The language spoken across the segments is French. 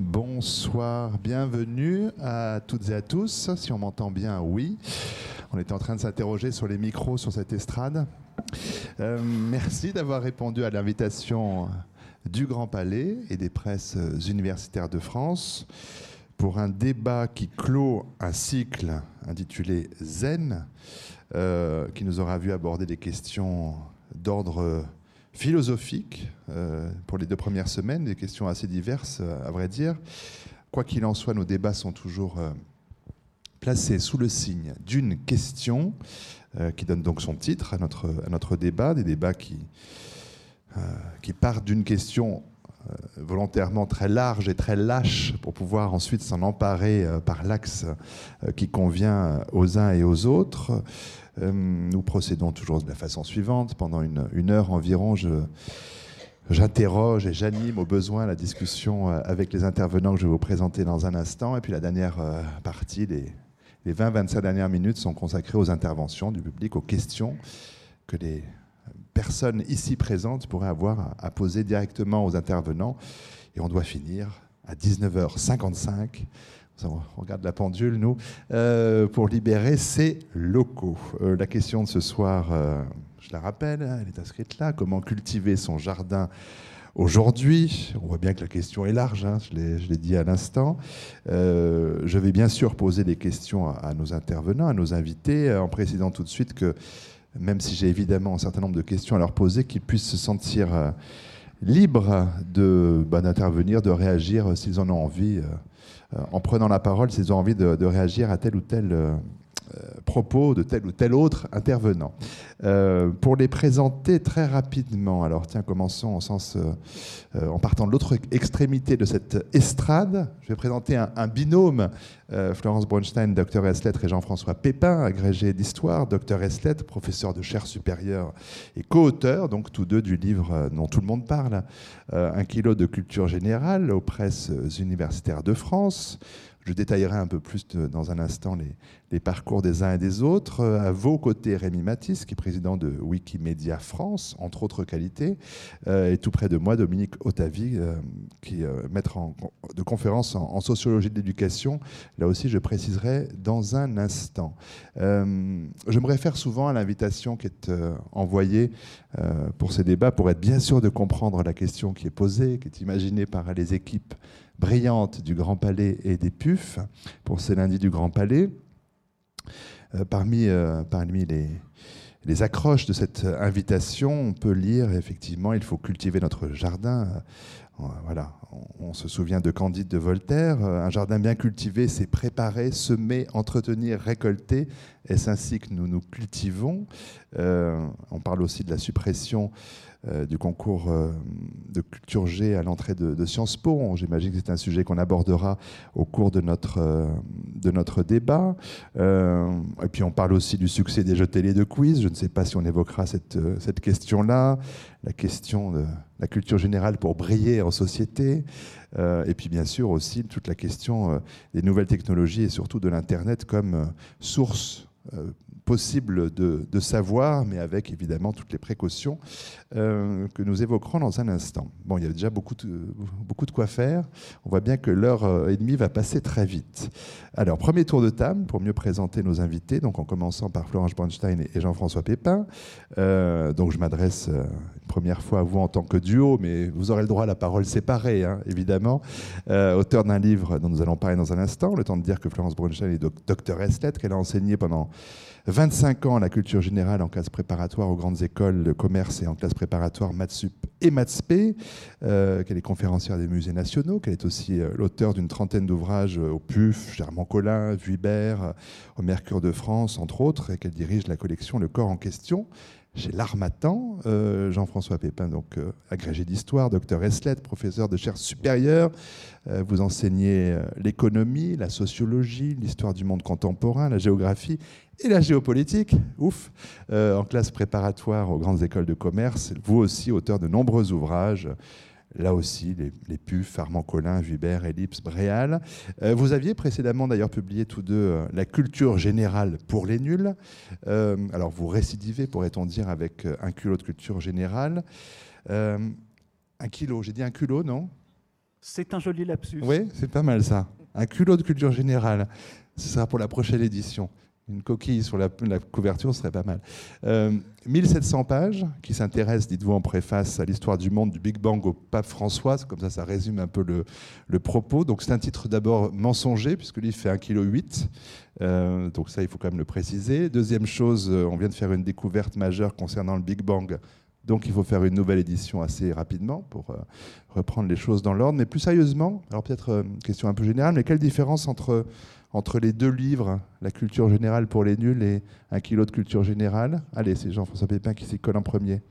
Bonsoir, bienvenue à toutes et à tous. Si on m'entend bien, oui. On était en train de s'interroger sur les micros sur cette estrade. Euh, merci d'avoir répondu à l'invitation du Grand Palais et des presses universitaires de France pour un débat qui clôt un cycle intitulé Zen, euh, qui nous aura vu aborder des questions d'ordre philosophique euh, pour les deux premières semaines, des questions assez diverses, euh, à vrai dire. Quoi qu'il en soit, nos débats sont toujours euh, placés sous le signe d'une question qui donne donc son titre à notre, débat, des débats qui, qui partent d'une question volontairement très large et très lâche pour pouvoir ensuite s'en emparer par l'axe qui convient aux uns et aux autres. Euh, nous procédons toujours de la façon suivante. Pendant une, heure environ, j'interroge et j'anime au besoin la discussion euh, avec les intervenants que je vais vous présenter dans un instant. Et puis la dernière euh, partie, les, 20-25 dernières minutes, sont consacrées aux interventions du public, aux questions que les personnes ici présentes pourraient avoir à poser directement aux intervenants. Et on doit finir à 19h55 on regarde la pendule, nous, euh, pour libérer ces locaux. Euh, la question de ce soir, euh, je la rappelle, hein, elle est inscrite là, comment cultiver son jardin aujourd'hui? On voit bien que la question est large, hein, je l'ai dit à l'instant. je vais bien sûr poser des questions à, nos intervenants, à nos invités, en précisant tout de suite que, même si j'ai évidemment un certain nombre de questions à leur poser, qu'ils puissent se sentir libres bah, d'intervenir, de, de, réagir s'ils en ont envie en prenant la parole s'ils ont envie de, réagir à tel ou tel euh, euh, propos de tel ou tel autre intervenant. pour les présenter très rapidement, alors tiens, commençons en, sens, en partant de l'autre extrémité de cette estrade. Je vais présenter un, binôme, Florence Bronstein, docteur lettres, et Jean-François Pépin, agrégé d'histoire, docteur lettres, professeur de chaire supérieure et co-auteur, donc tous deux du livre dont tout le monde parle, Un kilo de culture générale aux presses universitaires de France. Je détaillerai un peu plus dans un instant les, parcours des uns et des autres. Euh, à vos côtés, Rémi Matisse, qui est président de Wikimedia France, entre autres qualités, euh, et tout près de moi, Dominique Otavi, euh, qui est maître de conférence en, sociologie de l'éducation. Là aussi, je préciserai dans un instant. je me réfère souvent à l'invitation qui est envoyée pour ces débats, pour être bien sûr de comprendre la question qui est posée, qui est imaginée par les équipes brillantes du Grand Palais et des PUF pour ces lundis du Grand Palais. Euh, parmi, euh, les, accroches de cette invitation, on peut lire effectivement, il faut cultiver notre jardin. Euh, on, se souvient de Candide de Voltaire. Un jardin bien cultivé, c'est préparer, semer, entretenir, récolter. Est-ce ainsi que nous nous cultivons? On parle aussi de la suppression du concours euh, de culture G à l'entrée de, Sciences Po. J'imagine que c'est un sujet qu'on abordera au cours de notre, euh, de notre débat. et puis on parle aussi du succès des jeux télé de quiz. Je ne sais pas si on évoquera cette, cette question-là, la question de la culture générale pour briller en société. et puis bien sûr aussi toute la question des nouvelles technologies et surtout de l'Internet comme source possible de, savoir, mais avec évidemment toutes les précautions euh, que nous évoquerons dans un instant. Bon, il y a déjà beaucoup de, quoi faire. On voit bien que l'heure euh, et demie va passer très vite. Alors, premier tour de table pour mieux présenter nos invités, donc en commençant par Florence Bronstein et Jean-François Pépin. Euh, donc, je m'adresse une première fois à vous en tant que duo, mais vous aurez le droit à la parole séparée, hein, évidemment. auteur d'un livre dont nous allons parler dans un instant. Le temps de dire que Florence Bronstein est docteur qu'elle a enseigné pendant 25 ans la culture générale en classe préparatoire aux grandes écoles de commerce et en classe préparatoire Matsup et Matsp, euh, qu'elle est conférencière des musées nationaux, qu'elle est aussi euh, l'auteur d'une trentaine d'ouvrages euh, au PUF, Germain Collin, Vuibert, au Mercure de France, entre autres, et qu'elle dirige la collection Le Corps en question chez l'Armatan, Jean-François Pépin, donc agrégé d'histoire, docteur Eslet, professeur de chaire supérieure. vous enseignez l'économie, la sociologie, l'histoire du monde contemporain, la géographie et la géopolitique, ouf, euh, en classe préparatoire aux grandes écoles de commerce. Vous aussi, auteur de nombreux ouvrages. Là aussi, les, les PUF, Armand Collin, Vibert, Ellipse, Bréal. Euh, vous aviez précédemment d'ailleurs publié tous deux euh, La culture générale pour les nuls. alors vous récidivez, pourrait-on dire, avec un culot de culture générale. un kilo, j'ai dit un culot, non? C'est un joli lapsus. Oui, c'est pas mal ça. Un culot de culture générale. Ce sera pour la prochaine édition. Une coquille sur la, couverture serait pas mal. 1700 euh, pages qui s'intéressent, dites-vous en préface, à l'histoire du monde du Big Bang au pape François. Comme ça, ça résume un peu le, propos. Donc c'est un titre d'abord mensonger, puisque lui fait 1,8 kg. Euh, donc ça, il faut quand même le préciser. Deuxième chose, euh, on vient de faire une découverte majeure concernant le Big Bang. Donc il faut faire une nouvelle édition assez rapidement pour reprendre les choses dans l'ordre. Mais plus sérieusement, alors peut-être question un peu générale, mais quelle différence entre entre les deux livres, La culture générale pour les nuls et Un kilo de culture générale Allez, c'est Jean-François Pépin qui s'y colle en premier.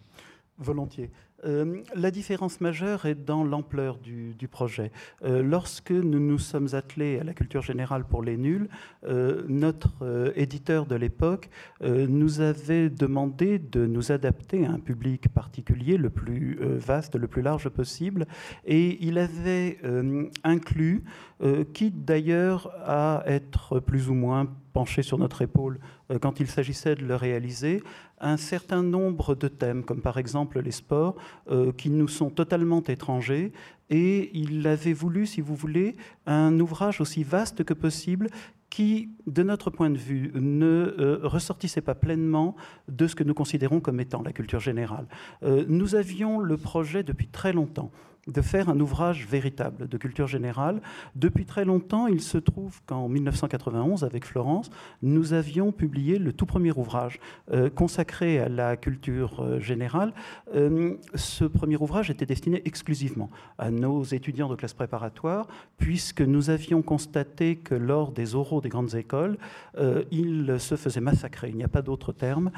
Volontiers. Euh, la différence majeure est dans l'ampleur du, projet. Euh, lorsque nous nous sommes attelés à la culture générale pour les nuls, euh, notre éditeur de l'époque nous avait demandé de nous adapter à un public particulier, le plus vaste, le plus large possible, et il avait inclus, quitte d'ailleurs à être plus ou moins penché sur notre épaule quand il s'agissait de le réaliser, un certain nombre de thèmes, comme par exemple les sports, euh, qui nous sont totalement étrangers. Et il avait voulu, si vous voulez, un ouvrage aussi vaste que possible qui, de notre point de vue, ne euh, ressortissait pas pleinement de ce que nous considérons comme étant la culture générale. Euh, nous avions le projet depuis très longtemps de faire un ouvrage véritable de culture générale. Depuis très longtemps, il se trouve qu'en 1991, avec Florence, nous avions publié le tout premier ouvrage euh, consacré à la culture euh, générale. Euh, ce premier ouvrage était destiné exclusivement à nos étudiants de classe préparatoire, puisque nous avions constaté que lors des oraux des grandes écoles, ils se faisaient massacrer, il n'y a pas d'autre terme,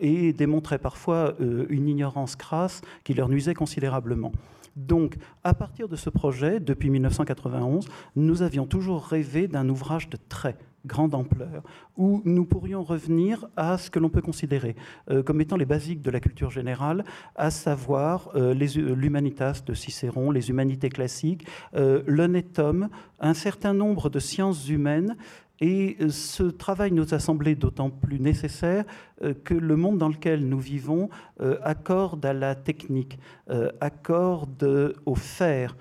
et démontraient parfois une ignorance crasse qui leur nuisait considérablement. Donc, à partir de ce projet, depuis 1991, nous avions toujours rêvé d'un ouvrage de très grande ampleur, où nous pourrions revenir à ce que l'on peut considérer euh, comme étant les basiques de la culture générale, à savoir euh, l'humanitas de Cicéron, les humanités classiques, euh, l'honnête homme, un certain nombre de sciences humaines et euh, ce travail nous a semblé d'autant plus nécessaire euh, que le monde dans lequel nous vivons euh, accorde à la technique, accorde au faire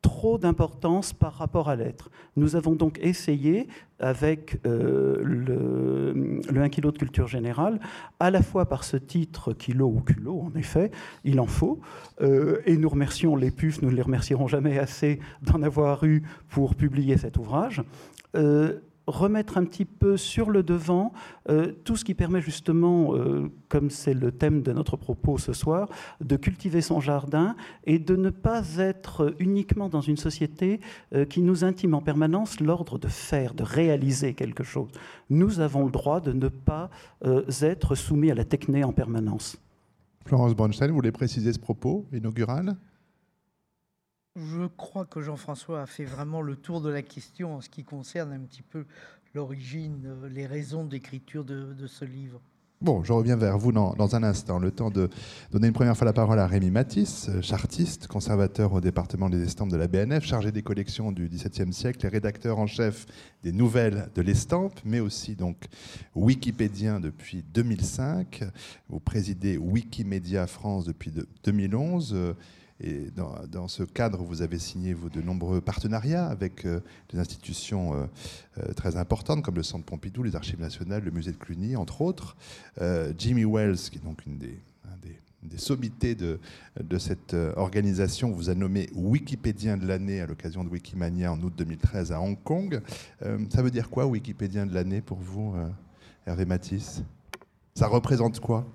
trop d'importance par rapport à l'être. Nous avons donc essayé, avec le, 1 kg de culture générale, à la fois par ce titre kilo ou culot, en effet, il en faut, et nous remercions les PUF, nous ne les remercierons jamais assez d'en avoir eu pour publier cet ouvrage, remettre un petit peu sur le devant euh, tout ce qui permet justement, euh, comme c'est le thème de notre propos ce soir, de cultiver son jardin et de ne pas être uniquement dans une société qui nous intime en permanence l'ordre de faire, de réaliser quelque chose. Nous avons le droit de ne pas être soumis à la techné en permanence. Florence Bronstein, vous voulez préciser ce propos inaugural? Je crois que Jean-François a fait vraiment le tour de la question en ce qui concerne un petit peu l'origine, euh, les raisons d'écriture de, ce livre. Bon, je reviens vers vous dans, un instant. Le temps de donner une première fois la parole à Rémi Matisse, euh, chartiste, conservateur au département des estampes de la BNF, chargé des collections du XVIIe siècle et rédacteur en chef des nouvelles de l'estampe, mais aussi donc wikipédien depuis 2005. Vous présidez Wikimedia France depuis 2011. Et dans, ce cadre, vous avez signé vous, de nombreux partenariats avec euh, des institutions euh, euh, très importantes comme le Centre Pompidou, les Archives nationales, le Musée de Cluny, entre autres. Jimmy Wells, qui est donc une des, des, sommités de, de, cette organisation, vous a nommé Wikipédien de l'année à l'occasion de Wikimania en août 2013 à Hong Kong. ça veut dire quoi, Wikipédien de l'année, pour vous, Hervé Matisse? Ça représente quoi?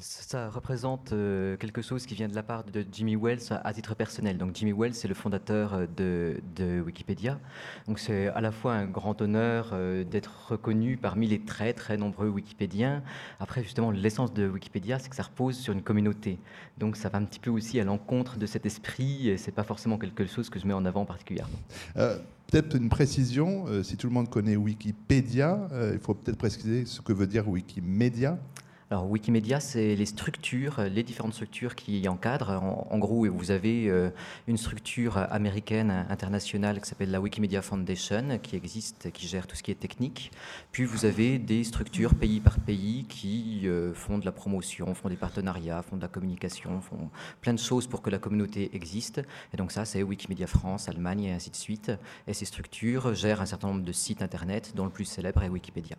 Ça représente euh, quelque chose qui vient de la part de Jimmy Wells à, titre personnel. Donc Jimmy Wells, c'est le fondateur euh, de, Wikipédia. Donc c'est à la fois un grand honneur euh, d'être reconnu parmi les très très nombreux Wikipédiens. Après, justement, l'essence de Wikipédia, c'est que ça repose sur une communauté. Donc ça va un petit peu aussi à l'encontre de cet esprit. Et c'est pas forcément quelque chose que je mets en avant particulièrement. Peut-être une précision, si tout le monde connaît Wikipédia, il faut peut-être préciser ce que veut dire Wikimedia. Alors Wikimedia, c'est les structures, les différentes structures qui encadrent. En, gros, vous avez euh, une structure américaine internationale qui s'appelle la Wikimedia Foundation, qui existe, qui gère tout ce qui est technique. Puis vous avez des structures pays par pays qui euh, font de la promotion, font des partenariats, font de la communication, font plein de choses pour que la communauté existe. Et donc ça, c'est Wikimedia France, Allemagne et ainsi de suite. Et ces structures gèrent un certain nombre de sites internet, dont le plus célèbre est Wikipédia.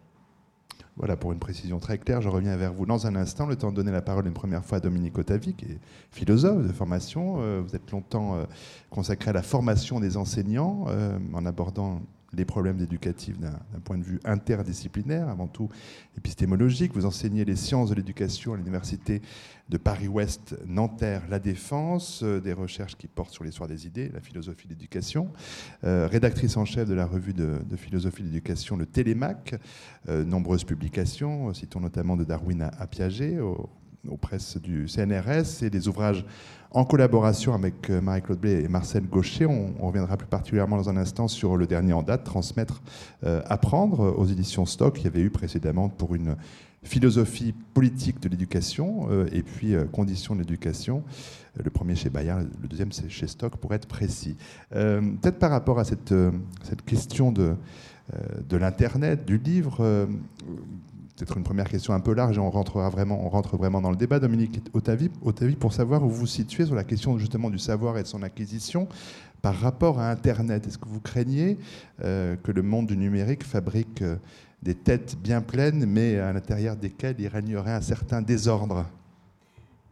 Voilà, pour une précision très claire, je reviens vers vous dans un instant. Le temps de donner la parole une première fois à Dominique Otavi, qui est philosophe de formation. Euh, vous êtes longtemps euh, consacré à la formation des enseignants euh, en abordant les problèmes éducatifs d'un point de vue interdisciplinaire, avant tout épistémologique. Vous enseignez les sciences de l'éducation à l'université de Paris-Ouest, Nanterre, La Défense, euh, des recherches qui portent sur l'histoire des idées, la philosophie de l'éducation, euh, rédactrice en chef de la revue de, philosophie de l'éducation, le Télémac, euh, nombreuses publications, citons notamment de Darwin à, Piaget, aux presses du CNRS et des ouvrages en collaboration avec Marie-Claude Blé et Marcel Gaucher. On, reviendra plus particulièrement dans un instant sur le dernier en date, Transmettre, Apprendre, aux éditions Stock. Il y avait eu précédemment pour une philosophie politique de l'éducation euh, et puis euh, conditions de l'éducation. Le premier chez Bayard, le deuxième c'est chez Stock pour être précis. Euh, peut-être par rapport à cette, question de l'Internet, du livre, peut-être une première question un peu large et on, rentrera vraiment, on rentre vraiment dans le débat. Dominique Otavi, pour savoir où vous vous situez sur la question justement du savoir et de son acquisition par rapport à Internet. Est-ce que vous craignez que le monde du numérique fabrique des têtes bien pleines, mais à l'intérieur desquelles il régnerait un certain désordre?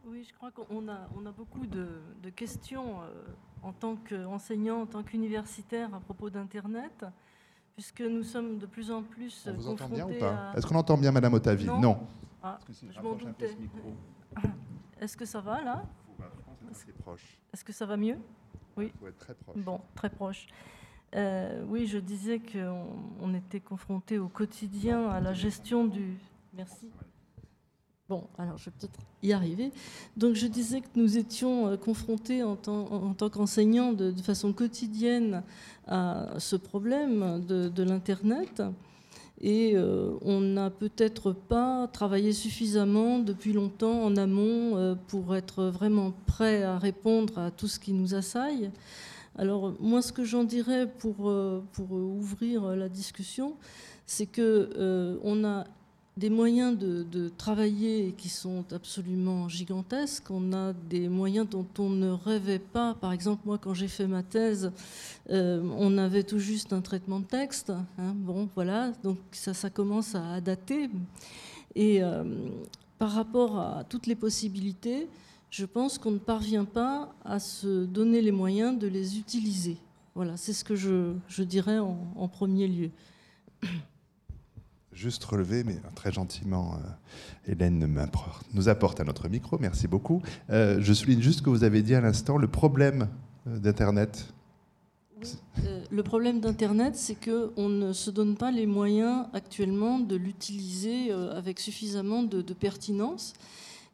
Oui, je crois qu'on a, on a beaucoup de, questions euh, en tant qu'enseignant, en tant qu'universitaire à propos d'Internet, puisque nous sommes de plus en plus on vous entend bien ou pas Est-ce qu'on entend bien, Madame Otavi Non. Ah, je m'en doutais. Est-ce que ça va là Est-ce que ça va mieux Oui. Il faut être très proche. Bon, très proche. Euh, oui, je disais qu'on était confronté au quotidien à la gestion du. Merci. Bon, alors je vais peut-être y arriver. Donc je disais que nous étions euh, confrontés en tant, qu'enseignants de, façon quotidienne à ce problème de, l'Internet. Et euh, on n'a peut-être pas travaillé suffisamment depuis longtemps en amont pour être vraiment prêt à répondre à tout ce qui nous assaille. Alors moi, ce que j'en dirais pour, euh, pour ouvrir la discussion, c'est que euh, on a des moyens de, travailler qui sont absolument gigantesques. On a des moyens dont on ne rêvait pas. Par exemple, moi, quand j'ai fait ma thèse, euh, on avait tout juste un traitement de texte. Hein. bon, voilà, donc ça, ça commence à dater. Et par rapport à toutes les possibilités, je pense qu'on ne parvient pas à se donner les moyens de les utiliser. Voilà, c'est ce que je, dirais en, premier lieu. Juste relevé, mais très gentiment, euh, Hélène nous apporte à notre micro. Merci beaucoup. Euh, je souligne juste ce que vous avez dit à l'instant, le problème euh, d'Internet. le problème d'Internet, c'est qu'on ne se donne pas les moyens actuellement de l'utiliser avec suffisamment de pertinence.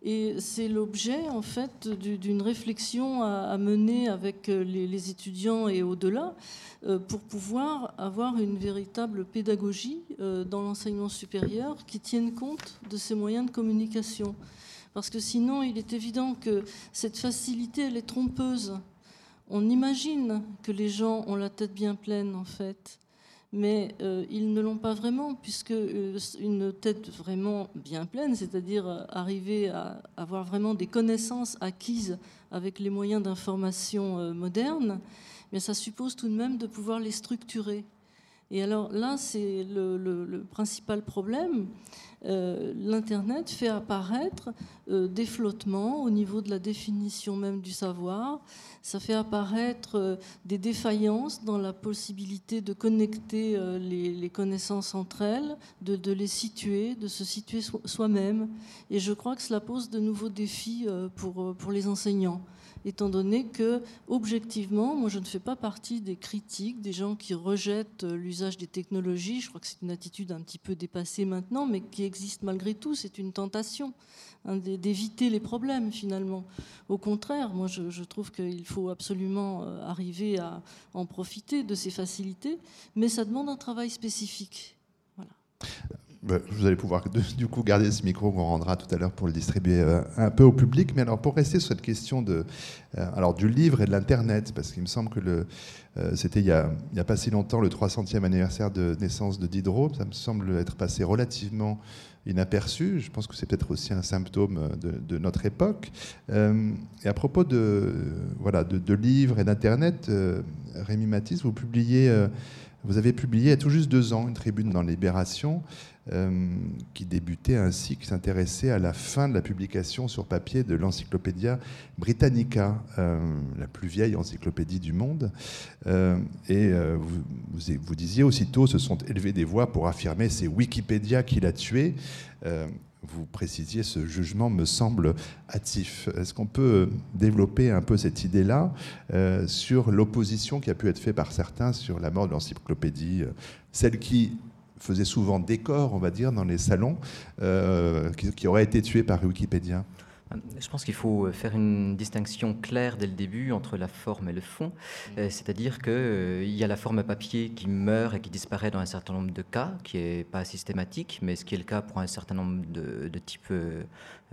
Et c'est l'objet en fait d'une réflexion à, mener avec euh, les, étudiants et au-delà euh, pour pouvoir avoir une véritable pédagogie euh, dans l'enseignement supérieur qui tienne compte de ces moyens de communication. Parce que sinon, il est évident que cette facilité, elle est trompeuse. On imagine que les gens ont la tête bien pleine, en fait mais euh, ils ne l'ont pas vraiment, puisque euh, une tête vraiment bien pleine, c'est-à-dire euh, arriver à avoir vraiment des connaissances acquises avec les moyens d'information modernes, mais ça suppose tout de même de pouvoir les structurer. Et alors là, c'est le, principal problème. L'Internet fait apparaître des flottements au niveau de la définition même du savoir, ça fait apparaître euh, des défaillances dans la possibilité de connecter euh, les, connaissances entre elles, de, les situer, de se situer soi-même. Et je crois que cela pose de nouveaux défis euh, pour les enseignants étant donné que, objectivement, moi je ne fais pas partie des critiques, des gens qui rejettent l'usage des technologies. Je crois que c'est une attitude un petit peu dépassée maintenant, mais qui existe malgré tout. C'est une tentation hein, d'éviter les problèmes finalement. Au contraire, moi je, trouve qu'il faut absolument euh, arriver à en profiter de ces facilités, mais ça demande un travail spécifique. Voilà. Ben, vous allez pouvoir du coup garder ce micro qu'on rendra tout à l'heure pour le distribuer euh, un peu au public. Mais alors pour rester sur cette question de, euh, alors du livre et de l'internet, parce qu'il me semble que euh, c'était il n'y a, a, pas si longtemps le 300e anniversaire de naissance de Diderot. Ça me semble être passé relativement inaperçu. Je pense que c'est peut-être aussi un symptôme de, notre époque. et à propos de, voilà, de, livres et d'internet, Rémi Matisse, vous publiez vous avez publié il y a tout juste deux ans une tribune dans Libération euh, qui débutait ainsi, qui s'intéressait à la fin de la publication sur papier de l'Encyclopédia Britannica, euh, la plus vieille encyclopédie du monde. Euh, et vous, disiez aussitôt, se sont élevées des voix pour affirmer c'est Wikipédia qui l'a tué vous précisiez, ce jugement me semble hâtif. Est-ce qu'on peut développer un peu cette idée-là sur l'opposition qui a pu être faite par certains sur la mort de l'encyclopédie, celle qui faisait souvent décor, on va dire, dans les salons, euh, qui, aurait été tué par Wikipédia je pense qu'il faut faire une distinction claire dès le début entre la forme et le fond. Euh, c'est-à-dire qu'il euh, y a la forme papier qui meurt et qui disparaît dans un certain nombre de cas, qui n'est pas systématique, mais ce qui est le cas pour un certain nombre de, types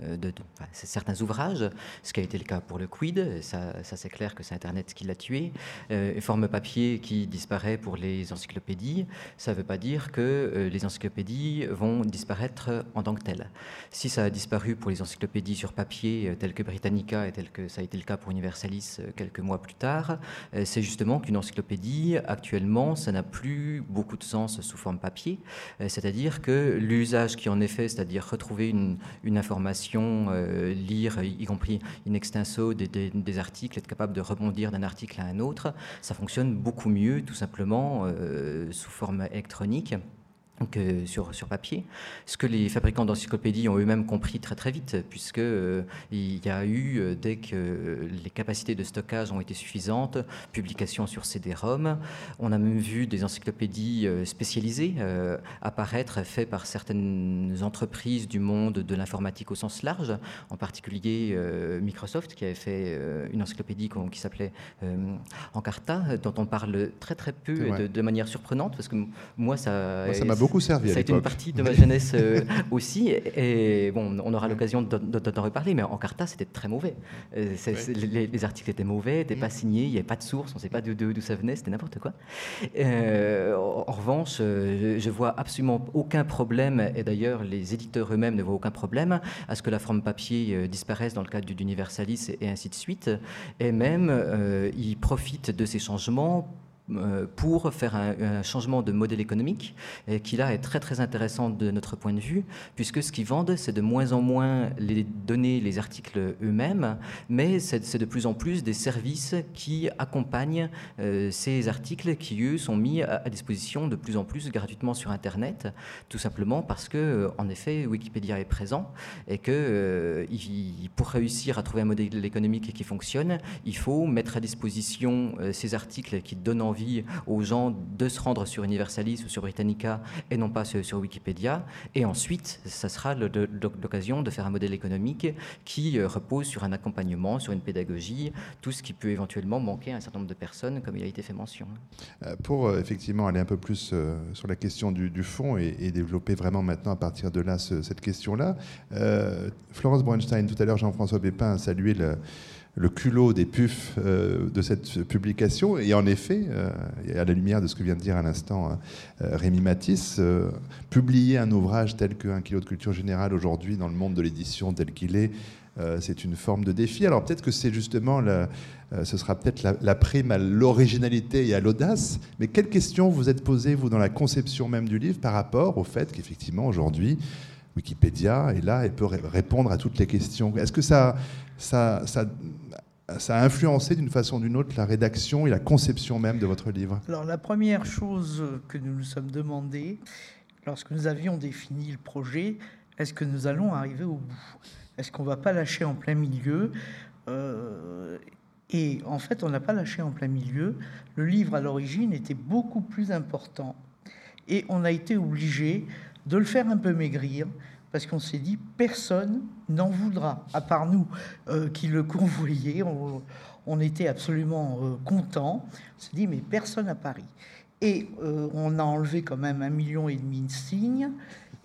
de, certains ouvrages, ce qui a été le cas pour le Quid, ça, c'est clair que c'est Internet qui l'a tué. Euh, forme papier qui disparaît pour les encyclopédies, ça ne veut pas dire que euh, les encyclopédies vont disparaître en tant que telles. Si ça a disparu pour les encyclopédies sur papier, euh, telles que Britannica et tel que ça a été le cas pour Universalis quelques mois plus tard, c'est justement qu'une encyclopédie, actuellement, ça n'a plus beaucoup de sens sous forme papier, c'est-à-dire que l'usage qui en est fait, c'est-à-dire retrouver une information euh, lire, y compris in extenso, des, articles, être capable de rebondir d'un article à un autre, ça fonctionne beaucoup mieux, tout simplement, euh, sous forme électronique que sur, sur papier, ce que les fabricants d'encyclopédies ont eux-mêmes compris très très vite, puisque euh, il y a eu, euh, dès que les capacités de stockage ont été suffisantes, publication sur CD-ROM. On a même vu des encyclopédies euh, spécialisées apparaître, faites par certaines entreprises du monde de l'informatique au sens large, en particulier Microsoft, qui avait fait une encyclopédie qui s'appelait Encarta, dont on parle très très peu de, de, manière surprenante, parce que moi ça... Moi, ça m'a beaucoup servi. Ça a été une partie de ma jeunesse euh, aussi. Et, bon, on aura l'occasion d'en reparler, mais en Carta, c'était très mauvais. Euh, les, articles étaient mauvais, n'étaient pas mm. signés, il n'y avait pas de source, on ne sait pas d'où ça venait, c'était n'importe quoi. Euh, en, revanche, je, ne vois absolument aucun problème, et d'ailleurs, les éditeurs eux-mêmes ne voient aucun problème à ce que la forme papier disparaisse dans le cadre d'Universalis et, et ainsi de suite. Et même, ils profitent de ces changements pour faire un, changement de modèle économique qui là est très très intéressant de notre point de vue puisque ce qu'ils vendent c'est de moins en moins les données, les articles eux-mêmes mais c'est de plus en plus des services qui accompagnent euh, ces articles qui eux sont mis à, disposition de plus en plus gratuitement sur internet tout simplement parce que euh, en effet Wikipédia est présent et que pour réussir à trouver un modèle économique qui fonctionne il faut mettre à disposition ces articles qui donnent envie aux gens de se rendre sur Universalis ou sur Britannica et non pas sur, Wikipédia. Et ensuite, ça sera l'occasion de faire un modèle économique qui euh, repose sur un accompagnement, sur une pédagogie, tout ce qui peut éventuellement manquer à un certain nombre de personnes, comme il a été fait mention. Euh, pour euh, effectivement aller un peu plus sur la question du, fond et, développer vraiment maintenant à partir de là cette question-là, Florence Bronstein, tout à l'heure Jean-François Pépin a salué le le culot des pufs euh, de cette publication. Et en effet, euh, à la lumière de ce que vient de dire à l'instant euh, Rémi Matisse, publier un ouvrage tel qu'un kilo de culture générale aujourd'hui dans le monde de l'édition tel qu'il est, c'est une forme de défi. Alors peut-être que c'est justement, ce sera peut-être la, la, prime à l'originalité et à l'audace, mais quelles questions vous êtes posées, vous, dans la conception même du livre, par rapport au fait qu'effectivement, aujourd'hui, Wikipédia est là et peut répondre à toutes les questions? Est-ce que ça, ça, a influencé d'une façon ou d'une autre la rédaction et la conception même de votre livre Alors la première chose que nous nous sommes demandé, lorsque nous avions défini le projet, est-ce que nous allons arriver au bout? Est-ce qu'on ne va pas lâcher en plein milieu? Euh, Et en fait, on n'a pas lâché en plein milieu. Le livre à l'origine était beaucoup plus important. Et on a été obligé de le faire un peu maigrir, parce qu'on s'est dit personne n'en voudra, à part nous euh, qui le convoyaient. On, était absolument euh, contents. On s'est dit mais personne à Paris. Et euh, on a enlevé quand même un million et demi de signes.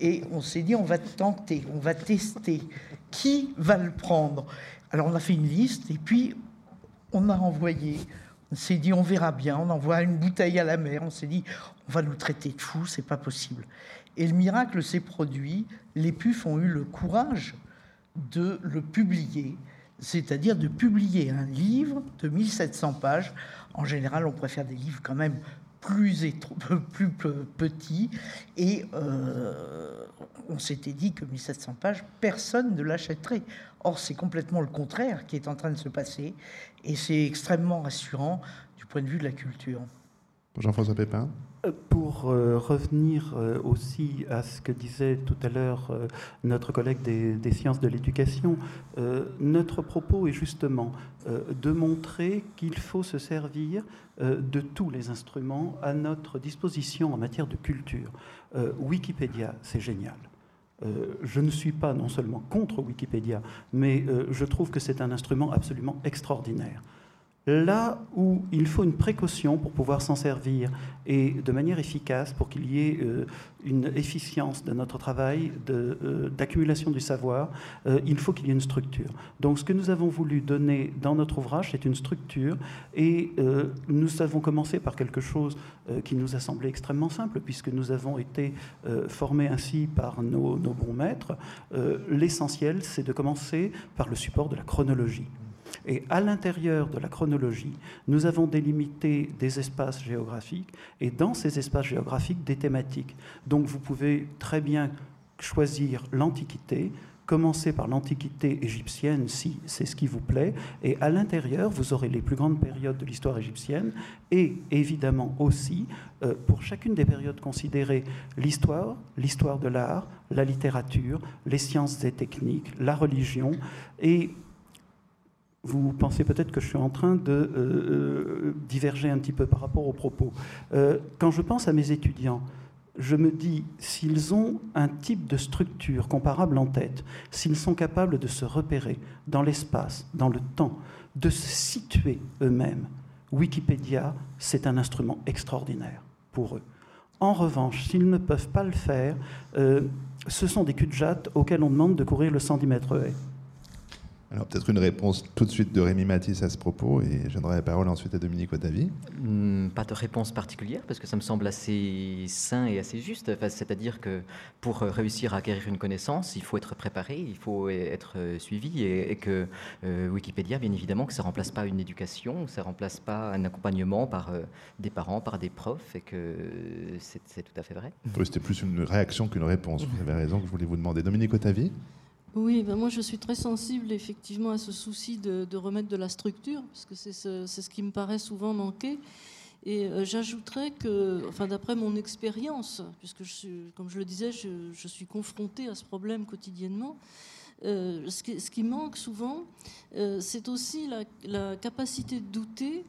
Et on s'est dit, on va tenter, on va tester. Qui va le prendre Alors on a fait une liste et puis on a envoyé. On s'est dit, on verra bien. On envoie une bouteille à la mer. On s'est dit, on va nous traiter de fous, c'est pas possible. Et le miracle s'est produit. Les PUF ont eu le courage de le publier, c'est-à-dire de publier un livre de 1700 pages. En général, on préfère des livres quand même plus, plus petit. Et euh, on s'était dit que 1700 pages, personne ne l'achèterait. Or, c'est complètement le contraire qui est en train de se passer. Et c'est extrêmement rassurant du point de vue de la culture. Jean-François Pépin euh, pour euh, revenir euh, aussi à ce que disait tout à l'heure notre collègue des, sciences de l'éducation, notre propos est justement de montrer qu'il faut se servir de tous les instruments à notre disposition en matière de culture. Wikipédia, c'est génial. je ne suis pas non seulement contre Wikipédia, mais je trouve que c'est un instrument absolument extraordinaire. Là où il faut une précaution pour pouvoir s'en servir et de manière efficace pour qu'il y ait euh, une efficience de notre travail euh, d'accumulation du savoir, euh, il faut qu'il y ait une structure. Donc ce que nous avons voulu donner dans notre ouvrage, c'est une structure et nous avons commencé par quelque chose qui nous a semblé extrêmement simple puisque nous avons été formés ainsi par nos bons maîtres. L'essentiel, c'est de commencer par le support de la chronologie. Et à l'intérieur de la chronologie, nous avons délimité des espaces géographiques et dans ces espaces géographiques des thématiques. Donc vous pouvez très bien choisir l'Antiquité, commencer par l'Antiquité égyptienne si c'est ce qui vous plaît, et à l'intérieur, vous aurez les plus grandes périodes de l'histoire égyptienne, et évidemment aussi, euh, pour chacune des périodes considérées, l'histoire, l'histoire de l'art, la littérature, les sciences et techniques, la religion, et vous pensez peut-être que je suis en train de euh, euh, diverger un petit peu par rapport aux propos. Euh, quand je pense à mes étudiants, je me dis, s'ils ont un type de structure comparable en tête, s'ils sont capables de se repérer dans l'espace, dans le temps, de se situer eux-mêmes, Wikipédia, c'est un instrument extraordinaire pour eux. En revanche, s'ils ne peuvent pas le faire, ce sont des cul-de-jatte auxquels on demande de courir le 110 mètres haies. Alors peut-être une réponse tout de suite de Rémi Matisse à ce propos et je donnerai la parole ensuite à Dominique Otavi. Hmm, pas de réponse particulière parce que ça me semble assez sain et assez juste. C'est-à-dire que pour réussir à acquérir une connaissance, il faut être préparé, il faut être suivi et, que euh, Wikipédia, bien évidemment, que ça remplace pas une éducation, ça remplace pas un accompagnement par euh, des parents, par des profs et que c'est tout à fait vrai. C'était plus une réaction qu'une réponse. Vous avez raison que je voulais vous demander. Dominique Otavi oui, ben moi je suis très sensible effectivement à ce souci de, remettre de la structure, parce que c'est ce, qui me paraît souvent manquer. Et euh, j'ajouterais que, enfin, d'après mon expérience, puisque comme je le disais, je, suis confrontée à ce problème quotidiennement, euh, ce, qui, manque souvent, euh, c'est aussi la, capacité de douter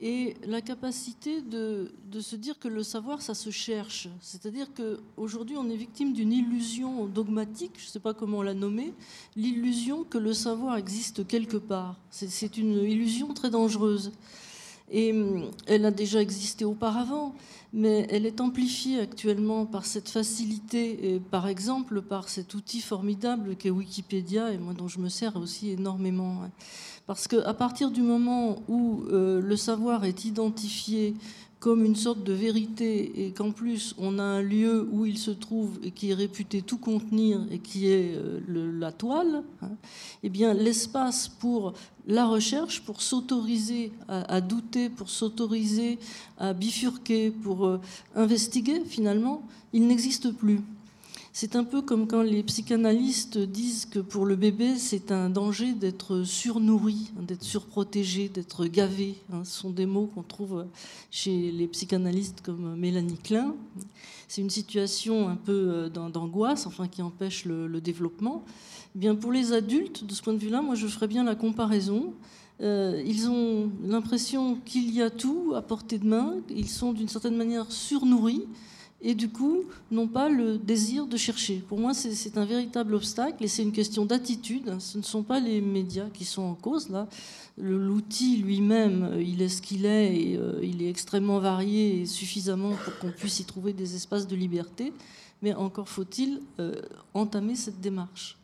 et la capacité de, se dire que le savoir, ça se cherche. C'est-à-dire qu'aujourd'hui, on est victime d'une illusion dogmatique, je ne sais pas comment la nommer, l'illusion que le savoir existe quelque part. C'est une illusion très dangereuse. Et hum, elle a déjà existé auparavant, mais elle est amplifiée actuellement par cette facilité et par exemple par cet outil formidable qu'est Wikipédia, et moi dont je me sers aussi énormément. Hein. Parce qu'à partir du moment où euh, le savoir est identifié comme une sorte de vérité et qu'en plus on a un lieu où il se trouve et qui est réputé tout contenir et qui est euh, la toile, hein, eh bien l'espace pour la recherche, pour s'autoriser à, douter, pour s'autoriser à bifurquer, pour euh, investiguer finalement, il n'existe plus. C'est un peu comme quand les psychanalystes disent que pour le bébé, c'est un danger d'être surnourri, d'être surprotégé, d'être gavé. Hein. Ce sont des mots qu'on trouve chez les psychanalystes comme Mélanie Klein. C'est une situation un peu euh, d'angoisse, enfin qui empêche le, développement. Bien pour les adultes, de ce point de vue-là, moi je ferais bien la comparaison. Euh, ils ont l'impression qu'il y a tout à portée de main. Ils sont d'une certaine manière surnourris et du coup n'ont pas le désir de chercher. Pour moi, c'est un véritable obstacle et c'est une question d'attitude. Ce ne sont pas les médias qui sont en cause là. L'outil lui-même, il est ce qu'il est et euh, il est extrêmement varié et suffisamment pour qu'on puisse y trouver des espaces de liberté. Mais encore faut-il euh, entamer cette démarche.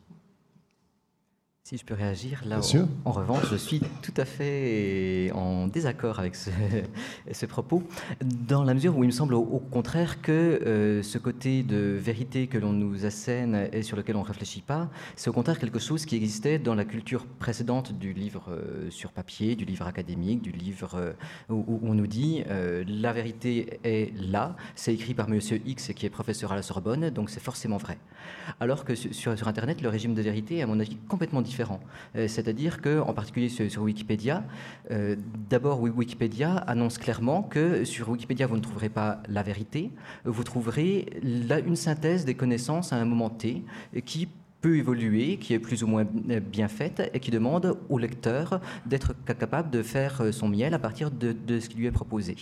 Si je peux réagir, là, en, revanche, je suis tout à fait en désaccord avec ce, ce, propos, dans la mesure où il me semble au, contraire que euh, ce côté de vérité que l'on nous assène et sur lequel on ne réfléchit pas, c'est au contraire quelque chose qui existait dans la culture précédente du livre euh, sur papier, du livre académique, du livre euh, où, on nous dit la vérité est là, c'est écrit par Monsieur X qui est professeur à la Sorbonne, donc c'est forcément vrai. Alors que sur, sur Internet, le régime de vérité est à mon avis complètement différent euh, c'est-à-dire que, en particulier sur, Wikipédia, euh, d'abord Wikipédia annonce clairement que sur Wikipédia vous ne trouverez pas la vérité, vous trouverez une synthèse des connaissances à un moment T qui peut évoluer, qui est plus ou moins bien faite et qui demande au lecteur d'être capable de faire son miel à partir de, ce qui lui est proposé.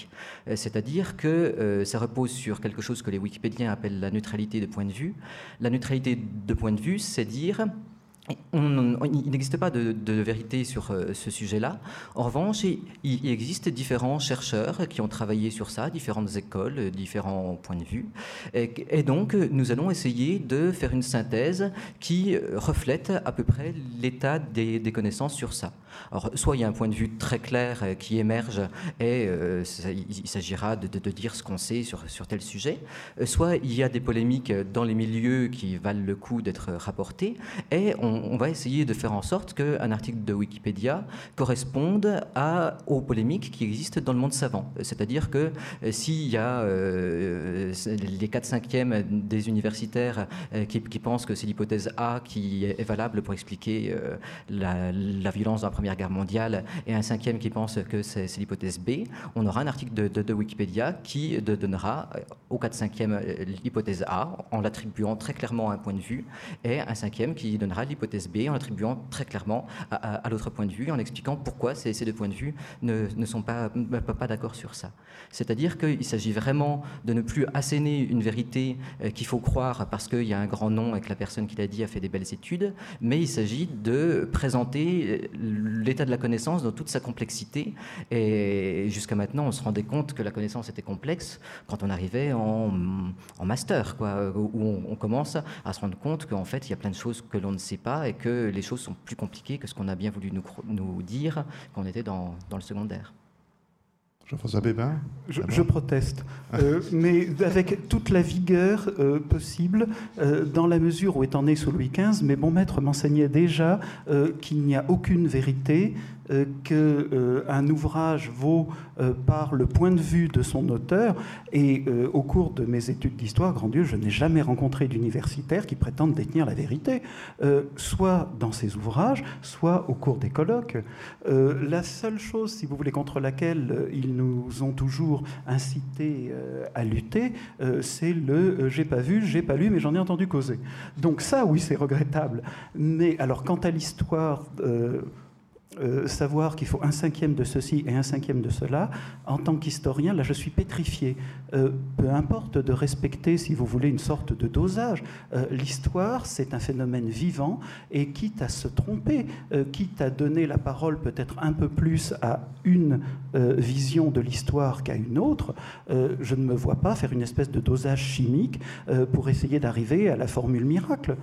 Euh, c'est-à-dire que ça repose sur quelque chose que les Wikipédiens appellent la neutralité de point de vue. La neutralité de point de vue, c'est dire il n'existe pas de, vérité sur euh, ce sujet-là. En revanche, il, existe différents chercheurs qui ont travaillé sur ça, différentes écoles, différents points de vue. Et, donc, nous allons essayer de faire une synthèse qui reflète à peu près l'état des, connaissances sur ça. Alors, soit il y a un point de vue très clair euh, qui émerge et euh, il, s'agira de, dire ce qu'on sait sur, sur tel sujet, soit il y a des polémiques dans les milieux qui valent le coup d'être rapportées et on on, va essayer de faire en sorte qu'un article de Wikipédia corresponde aux polémiques qui existent dans le monde savant. C'est-à-dire que euh, s'il y a euh, les 4 cinquièmes des universitaires euh, qui, pensent que c'est l'hypothèse A qui est valable pour expliquer la, violence dans la Première Guerre mondiale et un cinquième qui pense que c'est l'hypothèse B, on aura un article de, Wikipédia qui donnera aux 4 cinquièmes l'hypothèse A en l'attribuant très clairement à un point de vue et un cinquième qui donnera l'hypothèse En attribuant très clairement à, l'autre point de vue, en expliquant pourquoi ces, deux points de vue ne, sont pas, d'accord sur ça. C'est-à-dire qu'il s'agit vraiment de ne plus asséner une vérité euh, qu'il faut croire parce qu'il y a un grand nom et que la personne qui l'a dit a fait des belles études, mais il s'agit de présenter euh, l'état de la connaissance dans toute sa complexité. Et jusqu'à maintenant, on se rendait compte que la connaissance était complexe quand on arrivait en, master, quoi, où on commence à se rendre compte qu'en fait, il y a plein de choses que l'on ne sait pas et que les choses sont plus compliquées que ce qu'on a bien voulu nous, nous dire quand on était dans, dans le secondaire. Jean-François Pépin je, proteste, euh, mais avec toute la vigueur euh, possible, euh, dans la mesure où étant né sous Louis XV, mais mon maître m'enseignait déjà qu'il n'y a aucune vérité, euh, qu'un euh, ouvrage vaut euh, par le point de vue de son auteur. Et au cours de mes études d'histoire, grand Dieu, je n'ai jamais rencontré d'universitaire qui prétende détenir la vérité, soit dans ses ouvrages, soit au cours des colloques. la seule chose, si vous voulez, contre laquelle ils nous ont toujours incité à lutter, c'est le j'ai pas vu, j'ai pas lu, mais j'en ai entendu causer. Donc ça, oui, c'est regrettable. Mais alors, quant à l'histoire euh, savoir qu'il faut un cinquième de ceci et un cinquième de cela, en tant qu'historien, là je suis pétrifié. Euh, peu importe de respecter, si vous voulez, une sorte de dosage. Euh, l'histoire, c'est un phénomène vivant et quitte à se tromper, quitte à donner la parole peut-être un peu plus à une vision de l'histoire qu'à une autre, je ne me vois pas faire une espèce de dosage chimique pour essayer d'arriver à la formule miracle.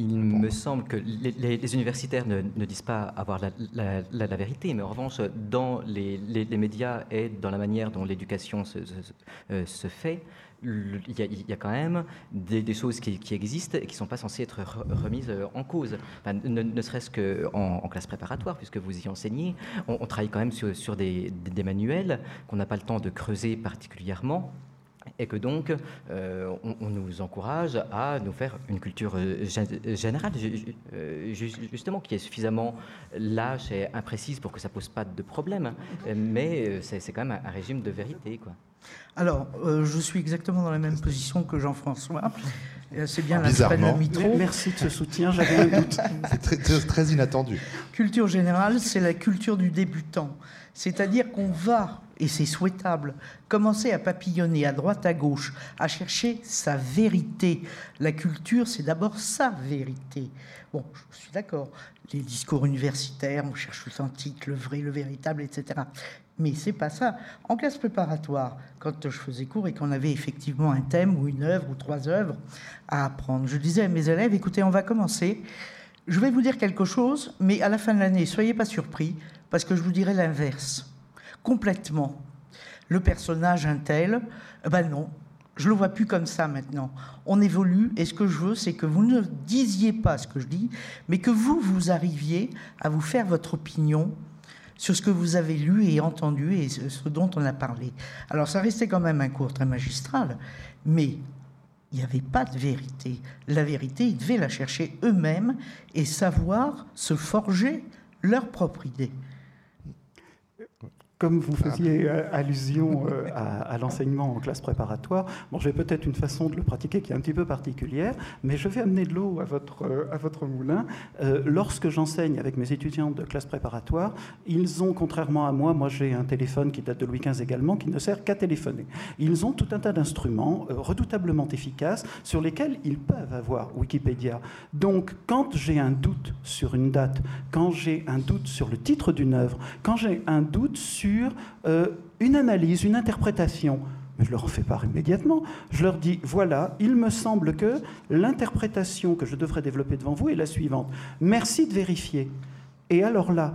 Il me semble que les, universitaires ne, disent pas avoir la, vérité, mais en revanche, dans les, médias et dans la manière dont l'éducation se, euh, fait, il y, a, quand même des, choses qui, existent et qui ne sont pas censées être remises en cause. ne, serait-ce qu'en en classe préparatoire, puisque vous y enseignez, on, travaille quand même sur, des, des manuels qu'on n'a pas le temps de creuser particulièrement et que donc euh, on, nous encourage à nous faire une culture euh, générale, euh, justement, qui est suffisamment lâche et imprécise pour que ça pose pas de problème, mais c'est quand même un régime de vérité. Quoi. Alors, euh, je suis exactement dans la même position que Jean-François. C'est bien la mitro. Merci de ce soutien, j'avais un doute. C'est très, très- très inattendu. Culture générale, c'est la culture du débutant. C'est-à-dire qu'on va, et c'est souhaitable, commencer à papillonner à droite, à gauche, à chercher sa vérité. La culture, c'est d'abord sa vérité. Bon, je suis d'accord. Les discours universitaires, on cherche l'authentique, le vrai, le véritable, etc. Mais c'est pas ça. En classe préparatoire, quand je faisais cours et qu'on avait effectivement un thème ou une œuvre ou trois œuvres à apprendre, je disais à mes élèves, écoutez, on va commencer. Je vais vous dire quelque chose, mais à la fin de l'année, soyez pas surpris, parce que je vous dirai l'inverse. Complètement. Le personnage, un tel, eh ben non, je le vois plus comme ça maintenant. On évolue, et ce que je veux, c'est que vous ne disiez pas ce que je dis, mais que vous, vous arriviez à vous faire votre opinion sur ce que vous avez lu et entendu et ce dont on a parlé. Alors ça restait quand même un cours très magistral, mais il n'y avait pas de vérité. La vérité, ils devaient la chercher eux-mêmes et savoir se forger leur propre idée. Comme vous faisiez euh, allusion euh, à, à l'enseignement en classe préparatoire, bon, j'ai peut-être une façon de le pratiquer qui est un petit peu particulière, mais je vais amener de l'eau à votre, euh, à votre moulin. Euh, lorsque j'enseigne avec mes étudiants de classe préparatoire, ils ont, contrairement à moi, moi j'ai un téléphone qui date de Louis XV également, qui ne sert qu'à téléphoner. Ils ont tout un tas d'instruments euh, redoutablement efficaces sur lesquels ils peuvent avoir Wikipédia. Donc, quand j'ai un doute sur une date, quand j'ai un doute sur le titre d'une œuvre, quand j'ai un doute sur euh, une analyse, une interprétation, mais je leur en fais part immédiatement. Je leur dis, voilà, il me semble que l'interprétation que je devrais développer devant vous est la suivante. Merci de vérifier. Et alors là,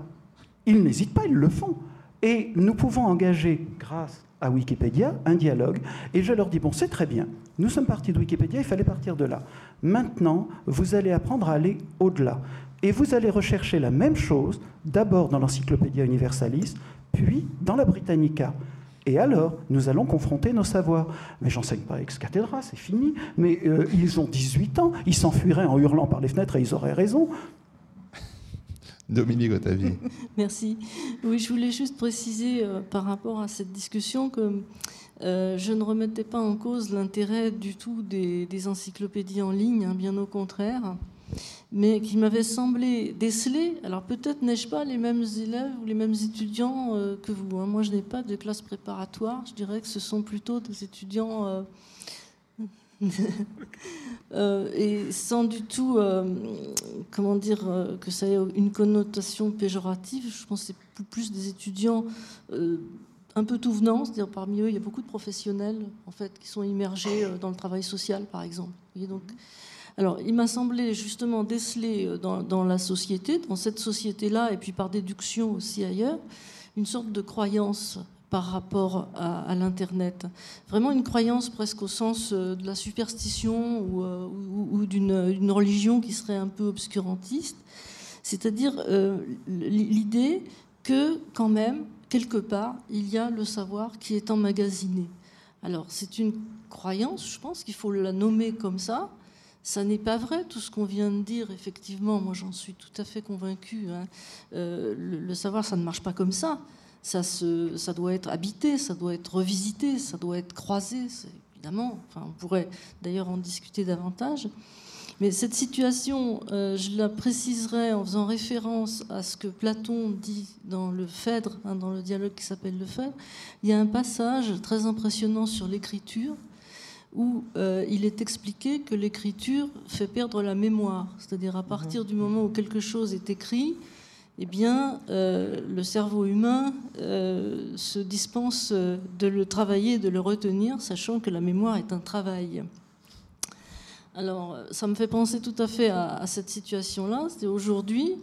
ils n'hésitent pas, ils le font. Et nous pouvons engager, grâce à Wikipédia, un dialogue. Et je leur dis, bon, c'est très bien. Nous sommes partis de Wikipédia, il fallait partir de là. Maintenant, vous allez apprendre à aller au-delà. Et vous allez rechercher la même chose, d'abord dans l'Encyclopédia Universalis, puis dans la Britannica. Et alors, nous allons confronter nos savoirs. Mais j'enseigne pas ex cathedra, c'est fini. Mais euh, ils ont 18 ans, ils s'enfuiraient en hurlant par les fenêtres et ils auraient raison. Dominique Otavi. Merci. Oui, je voulais juste préciser euh, par rapport à cette discussion que euh, je ne remettais pas en cause l'intérêt du tout des, des encyclopédies en ligne, hein, bien au contraire, mais qui m'avait semblé déceler. Alors peut-être n'ai-je pas les mêmes élèves ou les mêmes étudiants euh, que vous. hein. Moi, je n'ai pas de classe préparatoire. Je dirais que ce sont plutôt des étudiants. euh, Euh, et sans du tout, comment dire, que ça ait une connotation péjorative, je pense que c'est plus- des étudiants un peu tout venant, c'est-à-dire parmi eux, il y a beaucoup de professionnels en fait qui sont immergés dans le travail social, par exemple. Vous voyez, donc, alors, il m'a semblé justement déceler euh, dans, la société, dans cette société-là, et puis par déduction aussi ailleurs, une sorte de croyance par rapport à, l'Internet. Vraiment une croyance presque au sens euh, de la superstition ou, euh, d'une religion qui serait un peu obscurantiste. C'est-à-dire l'idée que quand même, quelque part, il y a le savoir qui est emmagasiné. Alors c'est une croyance, je pense qu'il faut la nommer comme ça. Ça n'est pas vrai tout ce qu'on vient de dire, effectivement, moi j'en suis tout à fait convaincue. hein. Euh, le, savoir, ça ne marche pas comme ça. Ça, doit être habité, ça doit être revisité, ça doit être croisé, évidemment. Enfin, on pourrait d'ailleurs en discuter davantage. Mais cette situation, euh, je la préciserai en faisant référence à ce que Platon dit dans le Phèdre, hein, dans le dialogue qui s'appelle le Phèdre. Il y a un passage très impressionnant sur l'écriture où euh, il est expliqué que l'écriture fait perdre la mémoire. C'est-à-dire à partir du moment où quelque chose est écrit, eh bien, euh, le cerveau humain euh, se dispense de le travailler, de le retenir, sachant que la mémoire est un travail. Alors, ça me fait penser tout à fait à, à cette situation-là. C'est aujourd'hui,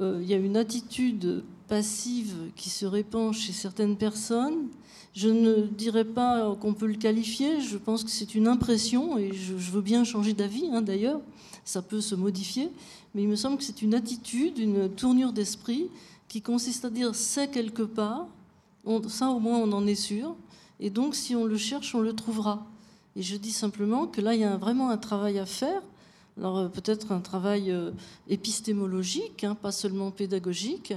il y a une attitude passive qui se répand chez certaines personnes. Je ne dirais pas qu'on peut le qualifier. Je pense que c'est une impression et je, veux bien changer d'avis. hein, D'ailleurs, ça peut se modifier, mais il me semble que c'est une attitude, une tournure d'esprit qui consiste à dire c'est quelque part. Ça, au moins, on en est sûr. Et donc, si on le cherche, on le trouvera. Et je dis simplement que là, il y a vraiment un travail à faire. Alors euh, peut-être un travail euh, épistémologique, hein, pas seulement pédagogique,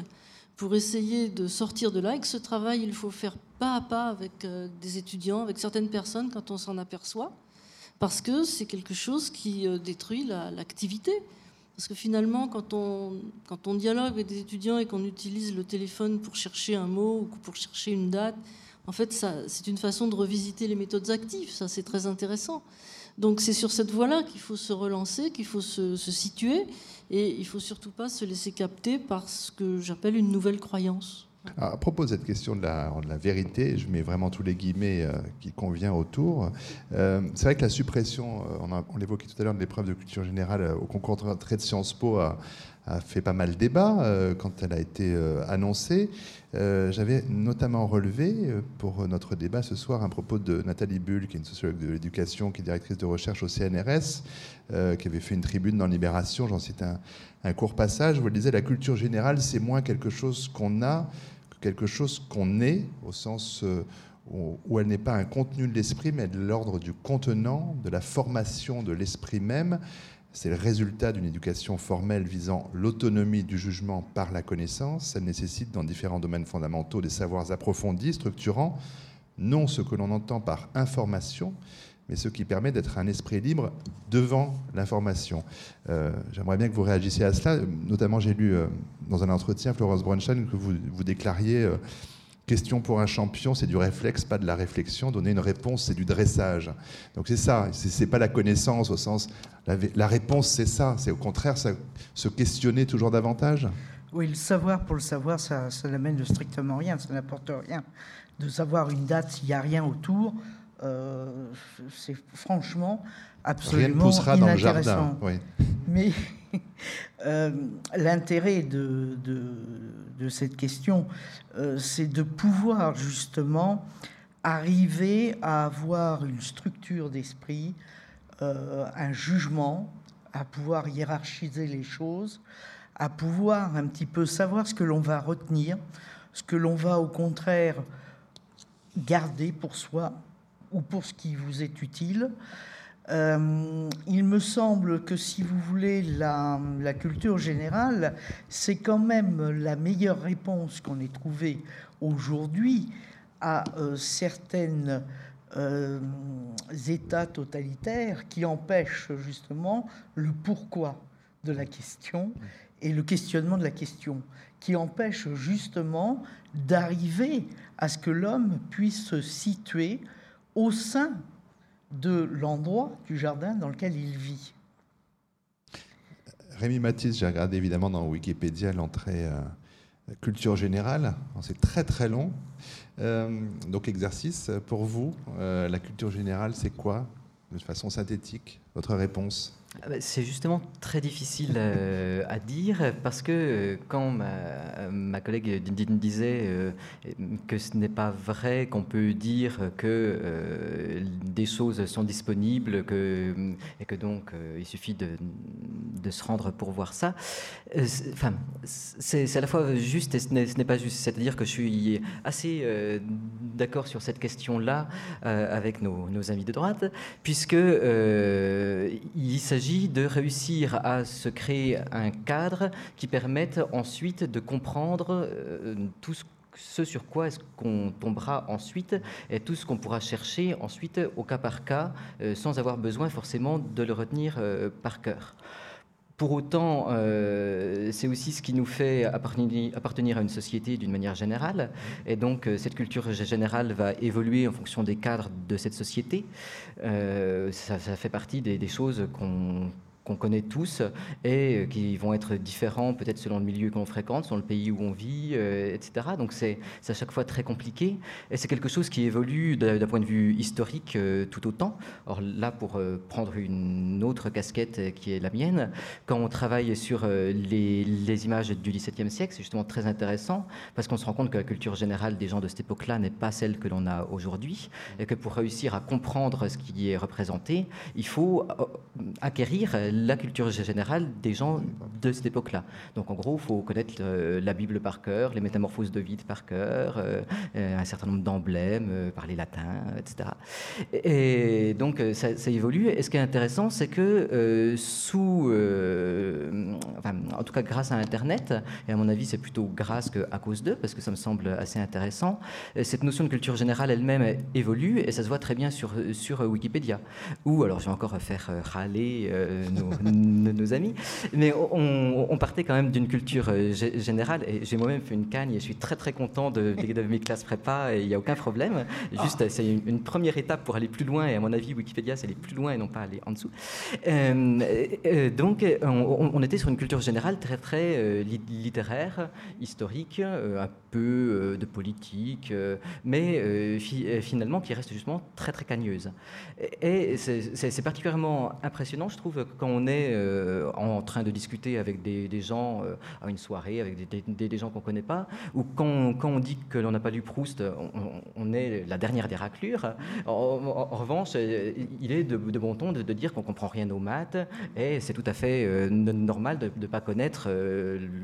pour essayer de sortir de là et que ce travail, il faut faire pas à pas avec euh, des étudiants, avec certaines personnes quand on s'en aperçoit, parce que c'est quelque chose qui euh, détruit l'activité. parce que finalement, quand on, quand on dialogue avec des étudiants et qu'on utilise le téléphone pour chercher un mot ou pour chercher une date, en fait, c'est une façon de revisiter les méthodes actives. Ça, c'est très intéressant. Donc, c'est sur cette voie-là qu'il faut se relancer, qu'il faut se, se situer. Et il ne faut surtout pas se laisser capter par ce que j'appelle une nouvelle croyance. à propos de cette question de la, de vérité, je mets vraiment tous les guillemets euh, qui convient autour. Euh, c'est vrai que la suppression, euh, on, l'évoquait tout à l'heure, de l'épreuve de culture générale au concours d'entrée de Sciences Po a, fait pas mal débat euh, quand elle a été annoncée. J'avais notamment relevé pour notre débat ce soir un propos de Nathalie Bull, qui est une sociologue de l'éducation, qui est directrice de recherche au CNRS, qui avait fait une tribune dans Libération. J'en cite un, court passage où elle disait La culture générale, c'est moins quelque chose qu'on a que quelque chose qu'on est, au sens où elle n'est pas un contenu de l'esprit, mais de l'ordre du contenant, de la formation de l'esprit même. C'est le résultat d'une éducation formelle visant l'autonomie du jugement par la connaissance. Elle nécessite dans différents domaines fondamentaux des savoirs approfondis, structurants, non ce que l'on entend par information, mais ce qui permet d'être un esprit libre devant l'information. Euh, j'aimerais bien que vous réagissiez à cela. Notamment, j'ai lu euh, dans un entretien, Florence Brunstein, que vous, déclariez... Euh, Question pour un champion, c'est du réflexe, pas de la réflexion. Donner une réponse, c'est du dressage. Donc c'est ça, c'est pas la connaissance au sens. La, réponse, c'est ça. C'est au contraire se questionner toujours davantage. Oui, le savoir pour le savoir, ça, ça n'amène strictement rien, ça n'apporte rien. De savoir une date s'il n'y a rien autour, euh, c'est franchement absolument rien ne poussera dans le jardin. Oui. Mais euh, l'intérêt de, de, cette question, euh, c'est de pouvoir justement arriver à avoir une structure d'esprit, un jugement, à pouvoir hiérarchiser les choses, à pouvoir un petit peu savoir ce que l'on va retenir, ce que l'on va au contraire garder pour soi ou pour ce qui vous est utile. Euh, il me semble que si vous voulez, la, culture générale, c'est quand même la meilleure réponse qu'on ait trouvée aujourd'hui à euh, certains euh, états totalitaires qui empêchent justement le pourquoi de la question et le questionnement de la question, qui empêchent justement d'arriver à ce que l'homme puisse se situer au sein de l'endroit du jardin dans lequel il vit. Rémi Mathis, j'ai regardé évidemment dans Wikipédia l'entrée euh, culture générale. C'est très très long. Euh, donc exercice pour vous, euh, la culture générale, c'est quoi De façon synthétique, votre réponse? C'est justement très difficile euh, à dire parce que euh, quand ma, collègue disait euh, que ce n'est pas vrai qu'on peut dire que des choses sont disponibles que, et que donc il suffit de, de, se rendre pour voir ça, enfin, c'est à la fois juste et ce n'est pas juste. C'est-à-dire que je suis assez d'accord sur cette question-là avec nos, nos, amis de droite, puisque il s'agit de réussir à se créer un cadre qui permette ensuite de comprendre euh, tout ce sur quoi est-ce qu'on tombera ensuite et tout ce qu'on pourra chercher ensuite au cas par cas euh, sans avoir besoin forcément de le retenir euh, par cœur. Pour autant, c'est aussi ce qui nous fait appartenir, à une société d'une manière générale. Et donc, cette culture générale va évoluer en fonction des cadres de cette société. Ça, fait partie des, des choses qu'on qu'on connaît tous et euh, qui vont être différents peut-être selon le milieu qu'on fréquente, selon le pays où on vit, euh, etc. Donc c'est à chaque fois très compliqué et c'est quelque chose qui évolue d'un point de vue historique euh, tout autant. Or là, pour prendre une autre casquette qui est la mienne, quand on travaille sur les, les images du XVIIe siècle, c'est justement très intéressant parce qu'on se rend compte que la culture générale des gens de cette époque-là n'est pas celle que l'on a aujourd'hui et que pour réussir à comprendre ce qui est représenté, il faut acquérir la culture générale des gens de cette époque-là. Donc en gros, il faut connaître la Bible par cœur, les métamorphoses de vide par cœur, un certain nombre d'emblèmes, parler latin, etc. Et, donc ça, évolue. Et ce qui est intéressant, c'est que sous, enfin, en tout cas grâce à Internet, et à mon avis c'est plutôt grâce qu'à cause d'eux, parce que ça me semble assez intéressant, cette notion de culture générale elle-même évolue et ça se voit très bien sur, sur Wikipédia. Ou, alors je vais encore faire euh, râler euh, nos, amis, mais on, partait quand même d'une culture euh, générale et j'ai moi-même fait une cagne et je suis très très content de, de, mes classes prépa et il n'y a aucun problème. Juste, ah. c'est une, première étape pour aller plus loin et à mon avis, Wikipédia, c'est aller plus loin et non pas aller en dessous. donc, on, était sur une culture générale très très littéraire, historique, un peu de politique, mais finalement qui reste justement très très cagneuse. Et c'est particulièrement impressionnant, je trouve, quand on est euh, en train de discuter avec des, gens euh, à une soirée, avec des, gens qu'on ne connaît pas, ou quand, on dit que l'on n'a pas lu Proust, on, est la dernière des raclures. En, revanche, il est de, bon ton de, dire qu'on ne comprend rien aux maths, et c'est tout à fait euh, normal de ne pas connaître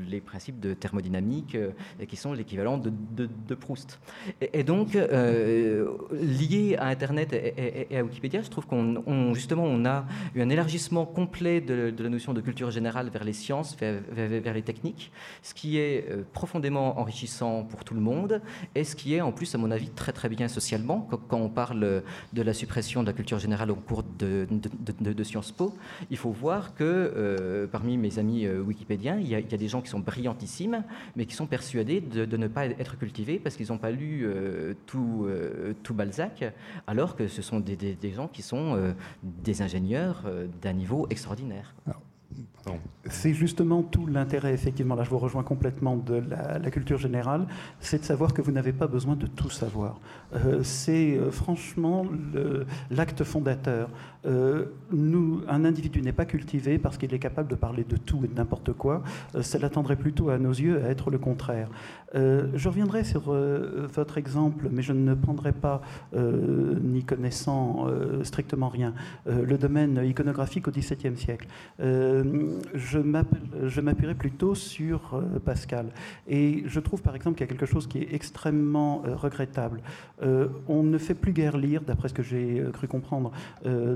les principes de thermodynamique qui sont l'équivalent de, Proust. Et, donc, lié à Internet et, à Wikipédia, je trouve qu'on justement on a eu un élargissement complet de, la notion de culture générale vers les sciences, vers, les techniques, ce qui est euh, profondément enrichissant pour tout le monde et ce qui est en plus, à mon avis, très très bien socialement. Quand on parle de la suppression de la culture générale au cours de, Sciences Po, il faut voir que euh, parmi mes amis euh, wikipédiens, il y, a, des gens qui sont brillantissimes, mais qui sont persuadés de, ne pas être cultivés parce qu'ils n'ont pas lu tout, tout Balzac, alors que ce sont des, des, gens qui sont des ingénieurs d'un niveau extraordinaire extraordinaire. C'est justement tout l'intérêt, effectivement, là je vous rejoins complètement de la, culture générale, c'est de savoir que vous n'avez pas besoin de tout savoir. Euh, c'est euh, franchement l'acte fondateur. Euh, un individu n'est pas cultivé parce qu'il est capable de parler de tout et de n'importe quoi. cela tendrait plutôt à nos yeux à être le contraire. je reviendrai sur votre exemple, mais je ne prendrai pas, ni connaissant strictement rien, le domaine iconographique au XVIIe siècle je m'appuierai plutôt sur euh, Pascal. Et je trouve par exemple qu'il y a quelque chose qui est extrêmement euh, regrettable. Euh, on ne fait plus guère lire, d'après ce que j'ai cru comprendre,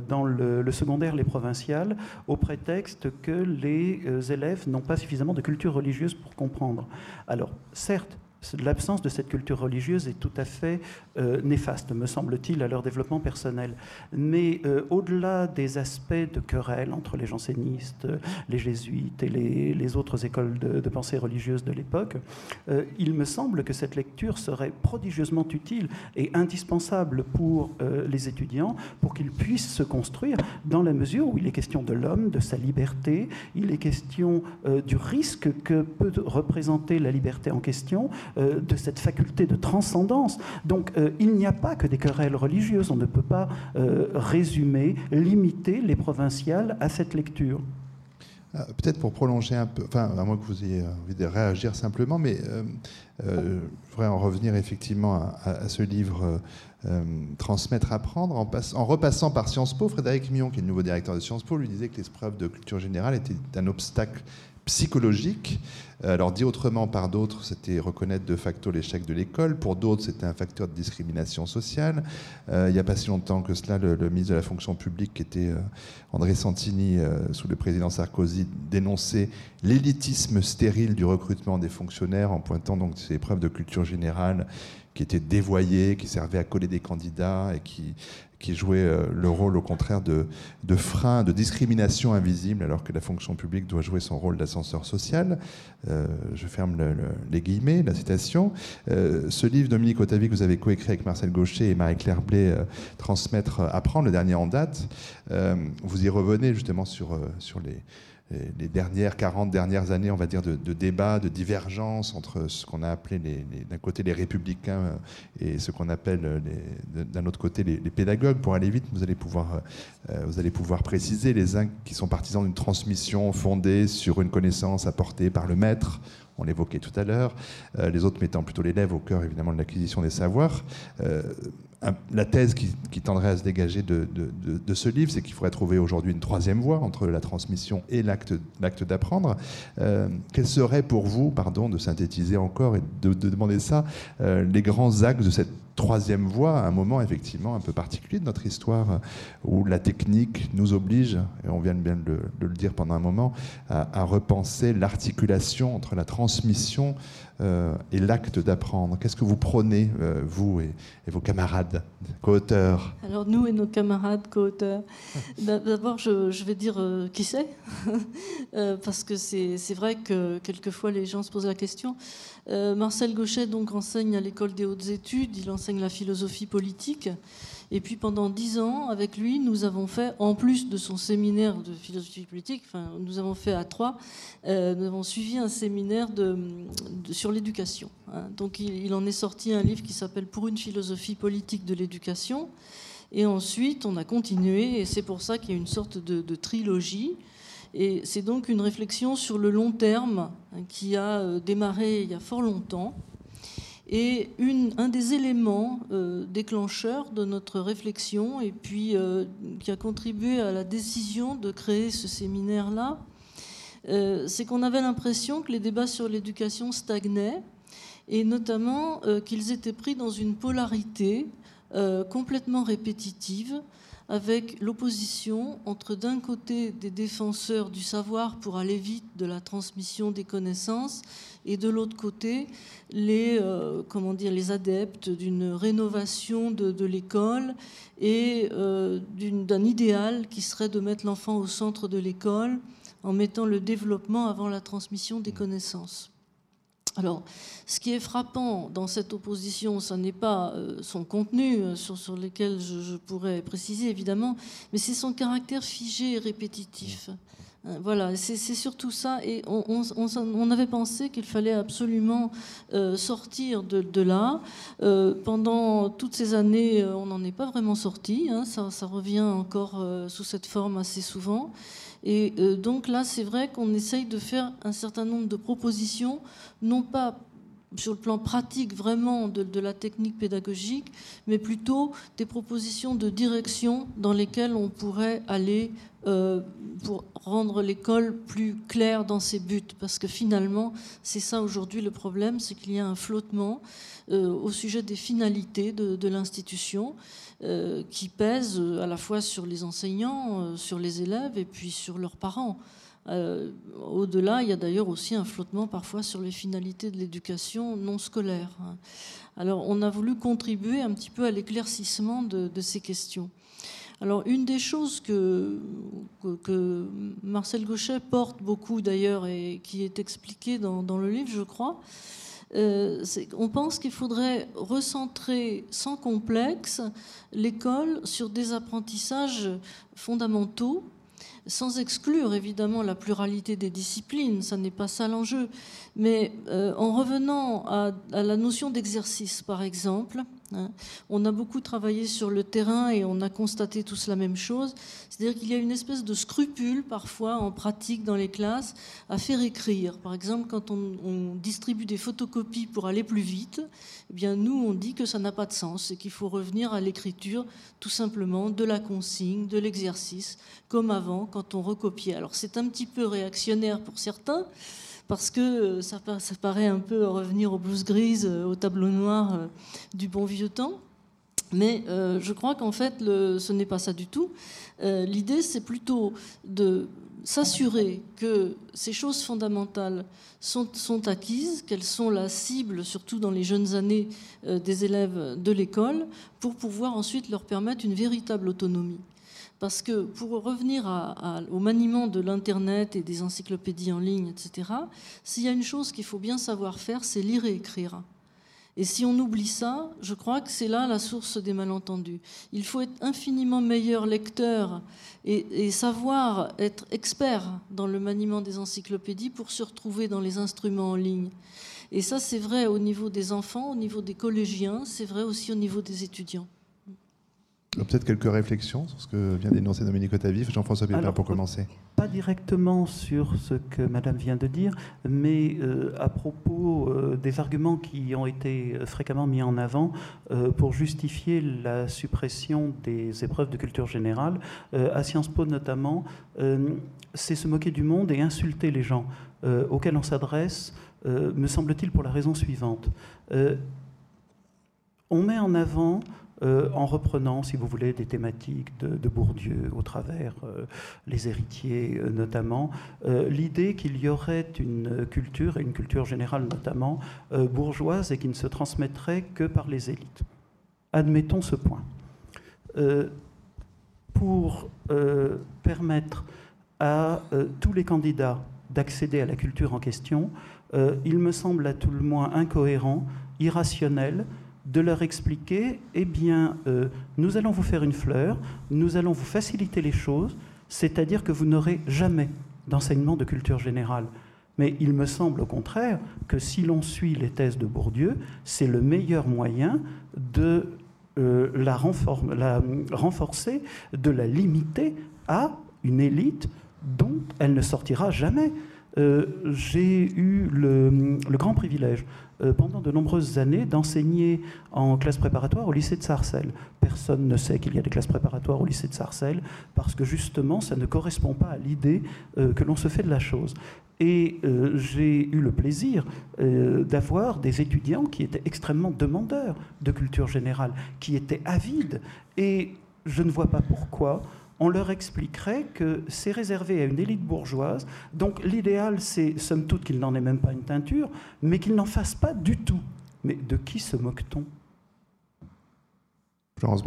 dans le, secondaire les provinciales, au prétexte que les élèves n'ont pas suffisamment de culture religieuse pour comprendre. Alors, certes, l'absence de cette culture religieuse est tout à fait euh, néfaste, me semble-t-il, à leur développement personnel. Mais euh, au-delà des aspects de querelle entre les jansénistes, les jésuites et les, autres écoles de, pensée religieuse de l'époque, euh, il me semble que cette lecture serait prodigieusement utile et indispensable pour les étudiants pour qu'ils puissent se construire dans la mesure où il est question de l'homme, de sa liberté, il est question du risque que peut représenter la liberté en question, euh, de cette faculté de transcendance. Donc euh, il n'y a pas que des querelles religieuses, on ne peut pas euh, résumer, limiter les provinciales à cette lecture. Peut-être pour prolonger un peu, enfin, à moins que vous ayez envie de réagir simplement, mais je voudrais en revenir effectivement à, ce livre Transmettre, apprendre. En, en, repassant par Sciences Po, Frédéric Mion, qui est le nouveau directeur de Sciences Po, lui disait que l'épreuve de culture générale était un obstacle psychologique. Euh, alors dit autrement par d'autres, c'était reconnaître de facto l'échec de l'école. Pour d'autres, c'était un facteur de discrimination sociale. Euh, il n'y a pas si longtemps que cela, le, ministre de la fonction publique, qui était euh, André Santini, sous le président Sarkozy, dénonçait l'élitisme stérile du recrutement des fonctionnaires en pointant donc ces preuves de culture générale qui étaient dévoyées, qui servaient à coller des candidats et qui qui jouait euh, le rôle au contraire de, frein, de discrimination invisible, alors que la fonction publique doit jouer son rôle d'ascenseur social. Euh, je ferme les guillemets, la citation. Euh, ce livre, Dominique Otavi, que vous avez coécrit avec Marcel Gaucher et Marie-Claire Blé, Transmettre, apprendre, le dernier en date, vous y revenez justement sur, sur les les dernières 40 dernières années, on va dire, de, de débat, de divergence entre ce qu'on a appelé d'un côté les républicains euh, et ce qu'on appelle euh, d'un autre côté les, pédagogues. Pour aller vite, vous allez pouvoir, euh, vous allez pouvoir préciser les uns qui sont partisans d'une transmission fondée sur une connaissance apportée par le maître. On l'évoquait tout à l'heure. les autres mettant plutôt l'élève au cœur, évidemment, de l'acquisition des savoirs la thèse qui, tendrait à se dégager de, ce livre, c'est qu'il faudrait trouver aujourd'hui une troisième voie entre la transmission et l'acte d'apprendre. Euh, quels seraient pour vous, pardon de synthétiser encore et de, demander ça, euh, les grands axes de cette troisième voie, un moment effectivement un peu particulier de notre histoire, euh, où la technique nous oblige, et on vient bien de, le dire pendant un moment, à, repenser l'articulation entre la transmission euh, et l'acte d'apprendre. Qu'est-ce que vous prenez, euh, vous et, vos camarades co-auteurs? Alors nous et nos camarades co-auteurs, d'abord je, vais dire qui c'est, parce que c'est vrai que quelquefois les gens se posent la question. Marcel Gauchet donc enseigne à l'école des hautes études, la philosophie politique. Et puis pendant dix ans, avec lui, nous avons fait, en plus de son séminaire de philosophie politique, enfin, nous avons fait à trois, euh, nous avons suivi un séminaire de, sur l'éducation. Hein. Donc il, en est sorti un livre qui s'appelle Pour une philosophie politique de l'éducation. Et ensuite, on a continué, et c'est pour ça qu'il y a une sorte de, de trilogie. Et c'est donc une réflexion sur le long terme hein, qui a euh, démarré il y a fort longtemps et un des éléments euh, déclencheurs de notre réflexion et puis euh, qui a contribué à la décision de créer ce séminaire-là, euh, c'est qu'on avait l'impression que les débats sur l'éducation stagnaient et notamment qu'ils étaient pris dans une polarité complètement répétitive avec l'opposition entre d'un côté des défenseurs du savoir pour aller vite de la transmission des connaissances et de l'autre côté les, euh, comment dire, les adeptes d'une rénovation de, l'école et euh, d'un idéal qui serait de mettre l'enfant au centre de l'école en mettant le développement avant la transmission des connaissances. Alors, ce qui est frappant dans cette opposition, ce n'est pas euh, son contenu, sur, sur lequel je, pourrais préciser évidemment, mais c'est son caractère figé et répétitif. Euh, voilà, c'est surtout ça. Et on, avait pensé qu'il fallait absolument sortir de, là. pendant toutes ces années, on n'en est pas vraiment sorti. Hein. ça, revient encore sous cette forme assez souvent. Et euh, donc là, c'est vrai qu'on essaye de faire un certain nombre de propositions, non pas sur le plan pratique vraiment de, la technique pédagogique, mais plutôt des propositions de direction dans lesquelles on pourrait aller euh, pour rendre l'école plus claire dans ses buts. Parce que finalement, c'est ça aujourd'hui le problème, c'est qu'il y a un flottement euh, au sujet des finalités de l'institution. Euh, qui euh, à la fois sur les enseignants, sur les élèves et puis sur leurs parents. Au-delà, il y a d'ailleurs aussi un flottement parfois sur les finalités de l'éducation non scolaire. Hein. Alors on a voulu contribuer un petit peu à l'éclaircissement de, ces questions. Alors une des choses que, Marcel Gauchet porte beaucoup d'ailleurs et qui est expliquée dans, dans le livre, je crois, euh, on pense qu'il faudrait recentrer sans complexe l'école sur des apprentissages fondamentaux, sans exclure évidemment la pluralité des disciplines, ça n'est pas ça l'enjeu, mais euh, en revenant à la notion d'exercice par exemple. On a beaucoup travaillé sur le terrain et on a constaté tous la même chose. C'est-à-dire qu'il y a une espèce de scrupule parfois en pratique dans les classes à faire écrire. Par exemple, quand on, distribue des photocopies pour aller plus vite, eh bien nous on dit que ça n'a pas de sens et qu'il faut revenir à l'écriture tout simplement de la consigne, de l'exercice, comme avant quand on recopiait. Alors c'est un petit peu réactionnaire pour certains parce que euh, ça, paraît un peu revenir aux blouses grises, euh, au tableau noir euh, du bon vieux temps. Mais je crois qu'en fait, ce n'est pas ça du tout. L'idée, c'est plutôt de s'assurer que ces choses fondamentales sont acquises, qu'elles sont la cible, surtout dans les jeunes années des élèves de l'école, pour pouvoir ensuite leur permettre une véritable autonomie. Parce que pour revenir au maniement de l'Internet et des encyclopédies en ligne, etc., s'il y a une chose qu'il faut bien savoir faire, c'est lire et écrire. Et si on oublie ça, je crois que c'est là la source des malentendus. Il faut être infiniment meilleur lecteur et, et, savoir être expert dans le maniement des encyclopédies pour se retrouver dans les instruments en ligne. Et ça, c'est vrai au niveau des enfants, au niveau des collégiens, c'est vrai aussi au niveau des étudiants. Peut-être quelques réflexions sur ce que vient d'énoncer Dominique Otavif. Jean-François Pépin, pour commencer. Pas directement sur ce que Madame vient de dire, mais euh, à propos euh, des arguments qui ont été fréquemment mis en avant euh, pour justifier la suppression des épreuves de culture générale, à Sciences Po notamment, c'est se moquer du monde et insulter les gens auxquels on s'adresse, me semble-t-il, pour la raison suivante. on met en avant euh, en reprenant, si vous voulez, des thématiques de, Bourdieu au travers euh, les héritiers euh, notamment, l'idée qu'il y aurait une culture, et une culture générale notamment, bourgeoise et qui ne se transmettrait que par les élites. Admettons ce point. pour permettre à tous les candidats d'accéder à la culture en question, il me semble à tout le moins incohérent, irrationnel, de leur expliquer, eh bien, euh, nous allons vous faire une fleur, nous allons vous faciliter les choses, c'est-à-dire que vous n'aurez jamais d'enseignement de culture générale. Mais il me semble au contraire que si l'on suit les thèses de Bourdieu, c'est le meilleur moyen de euh, la, la, renforcer, de la limiter à une élite dont elle ne sortira jamais. Euh, j'ai eu le, grand privilège euh, pendant de nombreuses années d'enseigner en classe préparatoire au lycée de Sarcelles. Personne ne sait qu'il y a des classes préparatoires au lycée de Sarcelles parce que justement ça ne correspond pas à l'idée euh, que l'on se fait de la chose. Et j'ai eu le plaisir d'avoir des étudiants qui étaient extrêmement demandeurs de culture générale, qui étaient avides. Et je ne vois pas pourquoi on leur expliquerait que c'est réservé à une élite bourgeoise. Donc l'idéal, c'est, somme toute, qu'il n'en ait même pas une teinture, mais qu'il n'en fasse pas du tout. Mais de qui se moque-t-on? Florence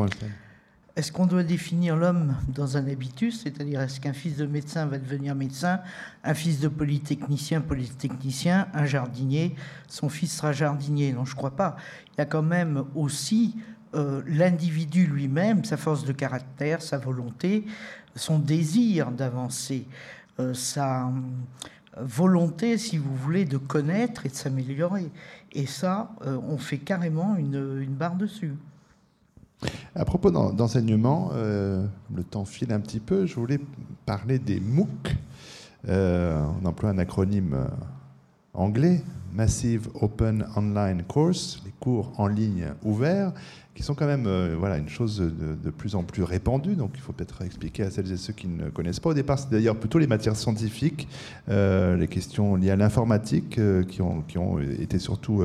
Est-ce qu'on doit définir l'homme dans un habitus? C'est-à-dire, est-ce qu'un fils de médecin va devenir médecin, un fils de polytechnicien, polytechnicien, un jardinier, son fils sera jardinier Non, je ne crois pas. Il y a quand même aussi euh, l'individu lui-même, sa force de caractère, sa volonté, son désir d'avancer, euh, sa euh, volonté, si vous voulez, de connaître et de s'améliorer. Et ça, on fait carrément une, barre dessus. À propos d'enseignement, le temps file un petit peu, je voulais parler des MOOC. on emploie un acronyme anglais, Massive Open Online Course, les cours en ligne ouverts qui sont quand même euh, voilà, une chose de, plus en plus répandue. Donc il faut peut-être expliquer à celles et ceux qui ne connaissent pas. Au départ, c'est d'ailleurs plutôt les matières scientifiques, euh, les questions liées à l'informatique euh, qui, ont, qui ont été surtout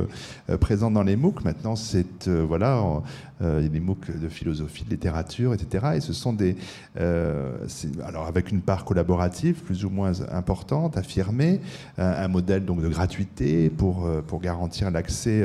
présentes dans les MOOC. Maintenant, c'est voilà, il y a des MOOC de philosophie, de littérature, etc. Et ce sont des. alors avec une part collaborative plus ou moins importante, affirmée, un, modèle donc de gratuité pour, pour garantir l'accès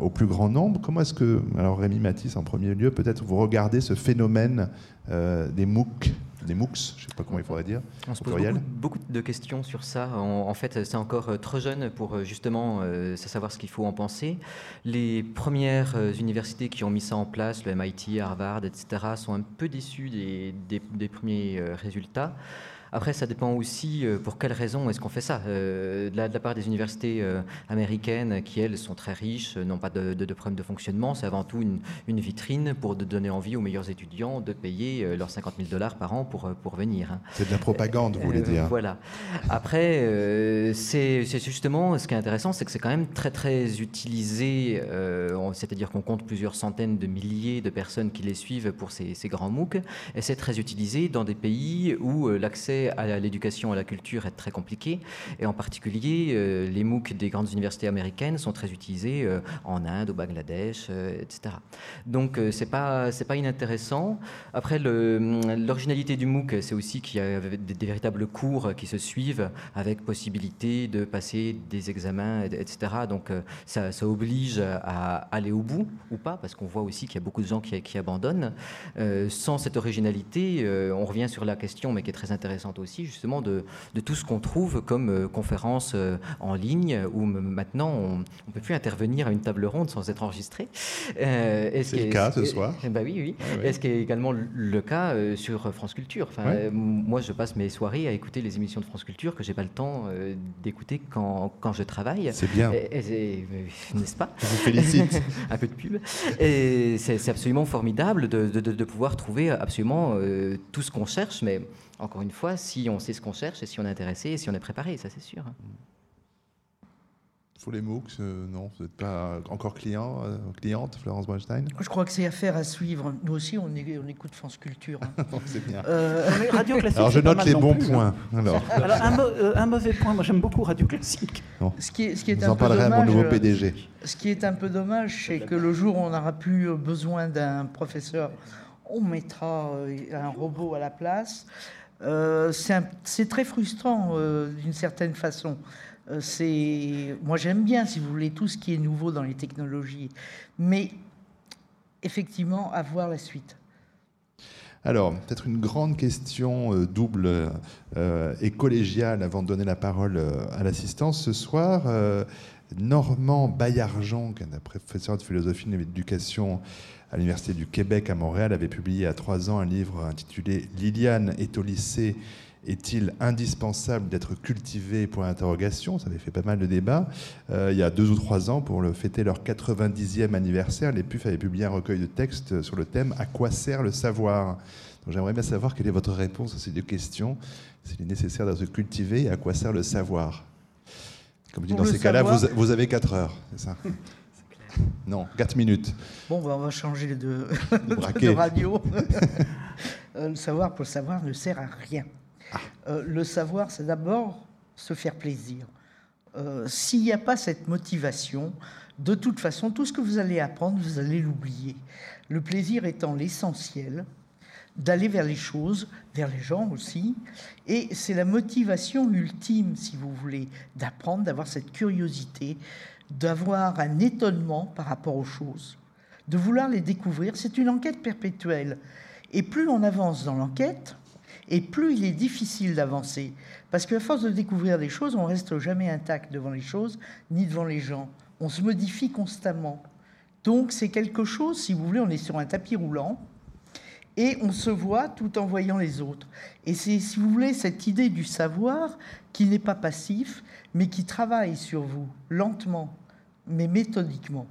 au plus grand nombre. Comment est-ce que. Alors Rémi Matisse, en premier lieu, peut-être vous regardez ce phénomène euh, des MOOC, des MOOCs, je ne sais pas comment il faudrait dire. On se pose beaucoup, de questions sur ça. En, fait, c'est encore euh, trop jeune pour euh, justement savoir ce qu'il faut en penser. Les premières universités qui ont mis ça en place, le MIT, Harvard, etc., sont un peu déçues des premiers résultats. Après, ça dépend aussi euh, pour quelles raisons est-ce qu'on fait ça. Euh, de, la, part des universités euh, américaines, qui elles sont très riches, n'ont pas de, de, problème de fonctionnement, c'est avant tout une, vitrine pour donner envie aux meilleurs étudiants de payer leurs 50 000 dollars par an pour, pour venir. Hein. C'est de la propagande, vous voulez dire. Voilà. Après, c'est justement, ce qui est intéressant, c'est que c'est quand même très très utilisé, c'est-à-dire qu'on compte plusieurs centaines de milliers de personnes qui les suivent pour ces, ces grands MOOC, et c'est très utilisé dans des pays où l'accès à l'éducation, à la culture est très compliqué. Et en particulier, euh, les MOOC des grandes universités américaines sont très utilisés euh, en Inde, au Bangladesh, euh, etc. Donc, c'est pas c'est pas inintéressant. Après, l'originalité du MOOC, c'est aussi qu'il y a des, véritables cours qui se suivent avec possibilité de passer des examens, etc. Donc, ça, oblige à aller au bout ou pas, parce qu'on voit aussi qu'il y a beaucoup de gens qui abandonnent. sans cette originalité, on revient sur la question, mais qui est très intéressante intéressante aussi, justement, de, de tout ce qu'on trouve comme conférences en ligne, où maintenant on ne peut plus intervenir à une table ronde sans être enregistré. c'est le cas ce soir bah oui, oui. est ce qui est également le cas sur France Culture. Enfin, Moi, je passe mes soirées à écouter les émissions de France Culture que j'ai pas le temps d'écouter quand, quand, je travaille. C'est bien. N'est-ce pas Je vous félicite. Un peu de pub. Et c'est absolument formidable de, de, de, pouvoir trouver absolument tout ce qu'on cherche, mais encore une fois, si on sait ce qu'on cherche et si on est intéressé et si on est préparé, ça c'est sûr. Pour les MOOCs, euh, non, vous n'êtes pas encore client, euh, cliente, Florence Weinstein Je crois que c'est affaire à suivre. Nous aussi, on, on écoute France Culture. Hein. c'est bien. Euh, Radio Classique. Alors je note les bons plus, points. Hein. Alors. Alors un, mauvais point, moi j'aime beaucoup Radio Classique. Ce qui est, ce qui est Vous un en peu parlerez dommage, à mon nouveau PDG. Ce qui est un peu dommage, c'est que le jour où on n'aura plus besoin d'un professeur, on mettra un robot à la place. Euh, c'est très frustrant euh, d'une certaine façon. Euh, moi j'aime bien, si vous voulez, tout ce qui est nouveau dans les technologies, mais effectivement, avoir la suite. Alors, peut-être une grande question double et collégiale avant de donner la parole à l'assistance ce soir. Normand Baillargeon, qui est un professeur de philosophie et d'éducation à l'Université du Québec à Montréal, avait publié a trois ans un livre intitulé Liliane est au lycée. Est-il indispensable d'être cultivé Point d'interrogation. Ça avait fait pas mal de débats. Euh, il y a deux ou trois ans, pour le fêter leur 90e anniversaire, les PUF avaient publié un recueil de textes sur le thème À quoi sert le savoir? J'aimerais bien savoir quelle est votre réponse à ces deux questions. S'il est nécessaire d'être cultivé et à quoi sert le savoir? Comme dis, dans ces cas-là, vous, vous, avez quatre heures, c'est ça? Non, 4 minutes. Bon, bah, on va changer de, de radio. Euh, le savoir pour le savoir ne sert à rien. Ah. Euh, le savoir, c'est d'abord se faire plaisir. Euh, s'il n'y a pas cette motivation, de toute façon, tout ce que vous allez apprendre, vous allez l'oublier. Le plaisir étant l'essentiel, d'aller vers les choses, vers les gens aussi. Et c'est la motivation ultime, si vous voulez, d'apprendre, d'avoir cette curiosité, d'avoir un étonnement par rapport aux choses, de vouloir les découvrir. C'est une enquête perpétuelle. Et plus on avance dans l'enquête, et plus il est difficile d'avancer. Parce qu'à force de découvrir des choses, on reste jamais intact devant les choses, ni devant les gens. On se modifie constamment. Donc c'est quelque chose, si vous voulez, on est sur un tapis roulant, et on se voit tout en voyant les autres. Et c'est, si vous voulez, cette idée du savoir qui n'est pas passif, mais qui travaille sur vous, lentement, mais méthodiquement.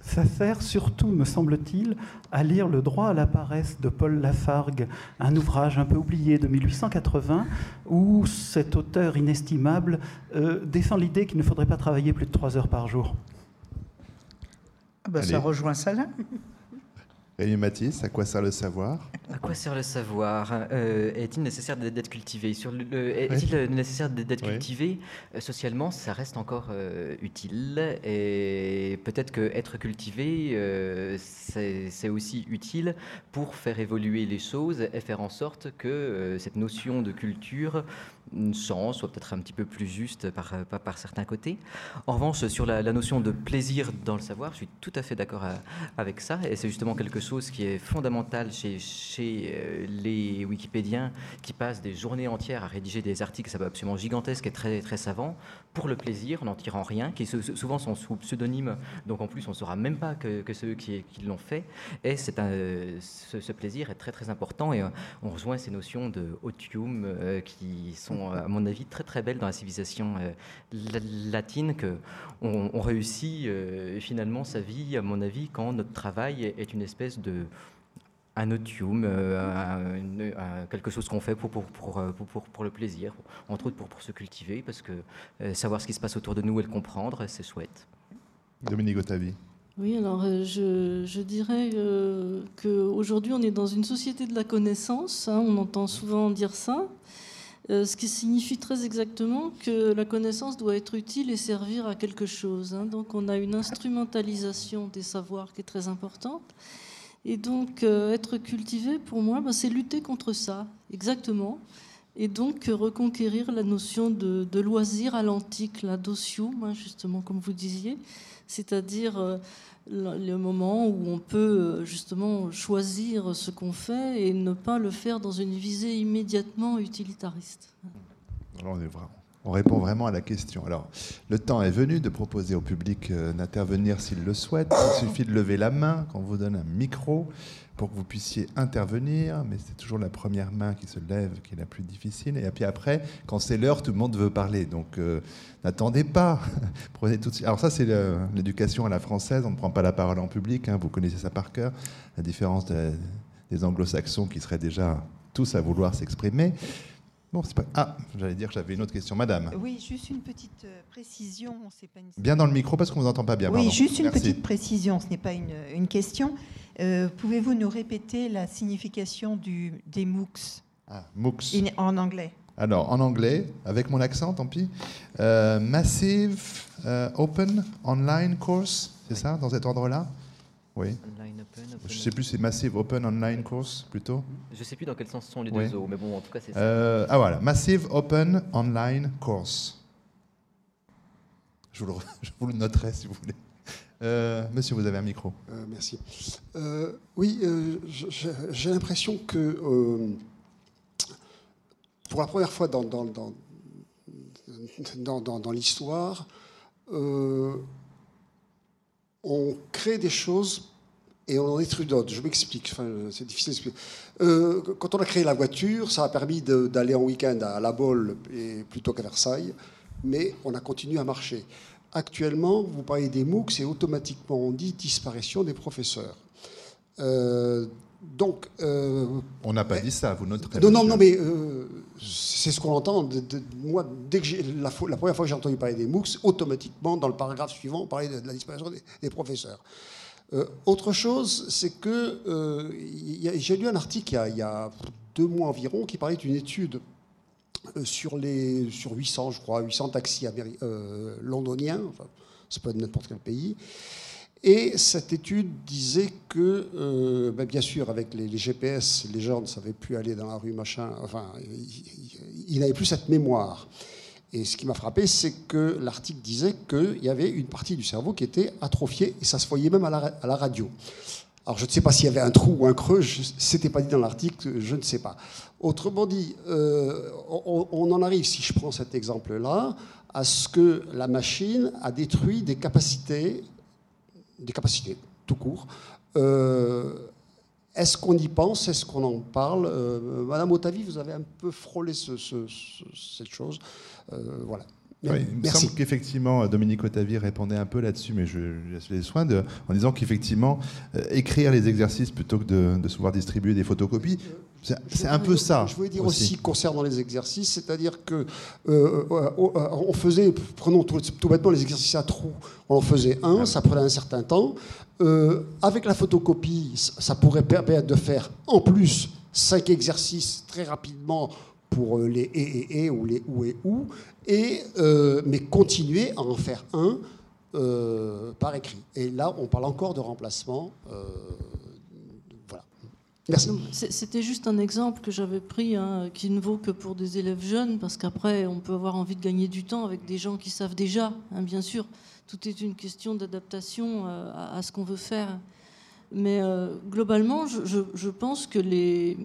Ça sert surtout, me semble-t-il, à lire Le droit à la paresse de Paul Lafargue, un ouvrage un peu oublié de 1880, où cet auteur inestimable euh, défend l'idée qu'il ne faudrait pas travailler plus de trois heures par jour. Ah ben, ça rejoint ça là Rémi Mathis, à quoi sert le savoir? À quoi sert le savoir? Euh, Est-il nécessaire d'être cultivé? Sur le, Est-il nécessaire d'être cultivé? Euh, Socialement, ça reste encore euh, utile. Et peut-être que être cultivé, c'est aussi utile pour faire évoluer les choses et faire en sorte que cette notion de culture change, soit peut-être un petit peu plus juste par, par, certains côtés. En revanche, sur la, notion de plaisir dans le savoir, je suis tout à fait d'accord avec ça. Et c'est justement quelque chose qui est fondamental chez, chez euh, les Wikipédiens qui passent des journées entières à rédiger des articles, ça va absolument gigantesque et très, très savant, pour le plaisir, n'en tirant rien, qui souvent sont sous pseudonyme, donc en plus on ne saura même pas que, ceux qui, l'ont fait. Et ce, plaisir est très très important et euh, on rejoint ces notions de otium euh, qui sont euh, à mon avis, très très belles dans la civilisation euh, latine, que on, réussit euh, finalement sa vie, à mon avis, quand notre travail est une espèce de un otium, quelque chose qu'on fait pour, pour, pour, pour, le plaisir, entre autres pour, se cultiver, parce que savoir ce qui se passe autour de nous et le comprendre, c'est chouette. Dominique Otavi. Oui, alors je, je dirais qu'aujourd'hui on est dans une société de la connaissance, hein, on entend souvent dire ça, euh, ce qui signifie très exactement que la connaissance doit être utile et servir à quelque chose. Hein. Donc on a une instrumentalisation des savoirs qui est très importante. Et donc euh, être cultivé, pour moi, ben, c'est lutter contre ça, exactement. et donc reconquérir la notion de, loisir à l'antique, la docium, justement, comme vous disiez, c'est-à-dire euh, le moment où on peut justement choisir ce qu'on fait et ne pas le faire dans une visée immédiatement utilitariste. Alors on est vraiment on répond vraiment à la question. Alors, le temps est venu de proposer au public euh, d'intervenir s'il le souhaite. Il suffit de lever la main qu'on vous donne un micro pour que vous puissiez intervenir, mais c'est toujours la première main qui se lève qui est la plus difficile. Et puis après, quand c'est l'heure, tout le monde veut parler. Donc euh, n'attendez pas. Prenez tout de suite. Alors ça, c'est l'éducation à la française. On ne prend pas la parole en public. Hein. Vous connaissez ça par cœur. La différence des anglo-saxons qui seraient déjà tous à vouloir s'exprimer. Bon, pas... Ah, j'allais dire que j'avais une autre question. Madame. Oui, juste une petite euh, précision. Pas une... Bien dans le micro parce qu'on ne vous entend pas bien. Oui, juste une petite précision. Ce n'est pas une, une question. Euh, pouvez-vous nous répéter la signification du, des MOOCs? Ah, MOOCs. En anglais. Alors, en anglais, avec mon accent, tant pis. Euh, massive Open Online Course, c'est ça, dans cet ordre-là? Oui. Je ne sais plus, c'est Massive Open Online Course plutôt Je ne sais plus dans quel sens sont les deux mais bon, en tout cas, c'est ça. Euh, ah voilà, Massive Open Online Course. Je vous le, je vous le noterai si vous voulez. Euh, monsieur, vous avez un micro. Euh, merci. oui, j'ai l'impression que pour la première fois dans, dans, dans, dans l'histoire, on crée des choses et on en détruit d'autres. Je m'explique, enfin, c'est difficile d'expliquer. Euh, quand on a créé la voiture, ça a permis d'aller en week-end à La Bolle plutôt qu'à Versailles, mais on a continué à marcher. Actuellement, vous parlez des MOOCs et automatiquement on dit disparition des professeurs. Euh, donc, euh, on n'a pas dit ça, vous notez. Non, non, non, mais c'est ce qu'on entend. moi, dès que la, la, première fois que j'ai entendu parler des MOOCs, automatiquement, dans le paragraphe suivant, on parlait de, la disparition des professeurs. Euh, autre chose, c'est que euh, j'ai lu un article il y, a, deux mois environ qui parlait d'une étude euh, sur, les, sur 800, je crois, 800 taxis londoniens, enfin, c'est pas de n'importe quel pays. Et cette étude disait que, ben, bien sûr, avec les, GPS, les gens ne savaient plus aller dans la rue, machin, enfin, ils n'avaient plus cette mémoire. Et ce qui m'a frappé, c'est que l'article disait qu'il y avait une partie du cerveau qui était atrophiée, et ça se voyait même à la, radio. Alors je ne sais pas s'il y avait un trou ou un creux, ce n'était pas dit dans l'article, je ne sais pas. Autrement dit, euh, on, en arrive, si je prends cet exemple-là, à ce que la machine a détruit des capacités, des capacités tout court, euh, est-ce qu'on y pense Est-ce qu'on en parle? Euh, Madame Otavi, vous avez un peu frôlé cette chose. Euh, voilà. il me semble qu'effectivement, Dominique Otavi répondait un peu là-dessus, mais je lui laisse les soins, de, en disant qu'effectivement, euh, écrire les exercices plutôt que de, de pouvoir distribuer des photocopies, c'est un peu ça. Je voulais dire aussi, concernant les exercices, c'est-à-dire que on faisait, prenons tout, tout, bêtement les exercices à trous, on en faisait un, ça prenait un certain temps. Euh, avec la photocopie, ça pourrait permettre de faire en plus cinq exercices très rapidement pour euh, les et et et ou les ou et ou, et, euh, mais continuer à en faire un par écrit. Et là, on parle encore de remplacement. voilà. Merci. C'était juste un exemple que j'avais pris, hein, qui ne vaut que pour des élèves jeunes, parce qu'après, on peut avoir envie de gagner du temps avec des gens qui savent déjà, hein, bien sûr tout est une question d'adaptation euh, à, ce qu'on veut faire. Mais euh, globalement, je, pense que les,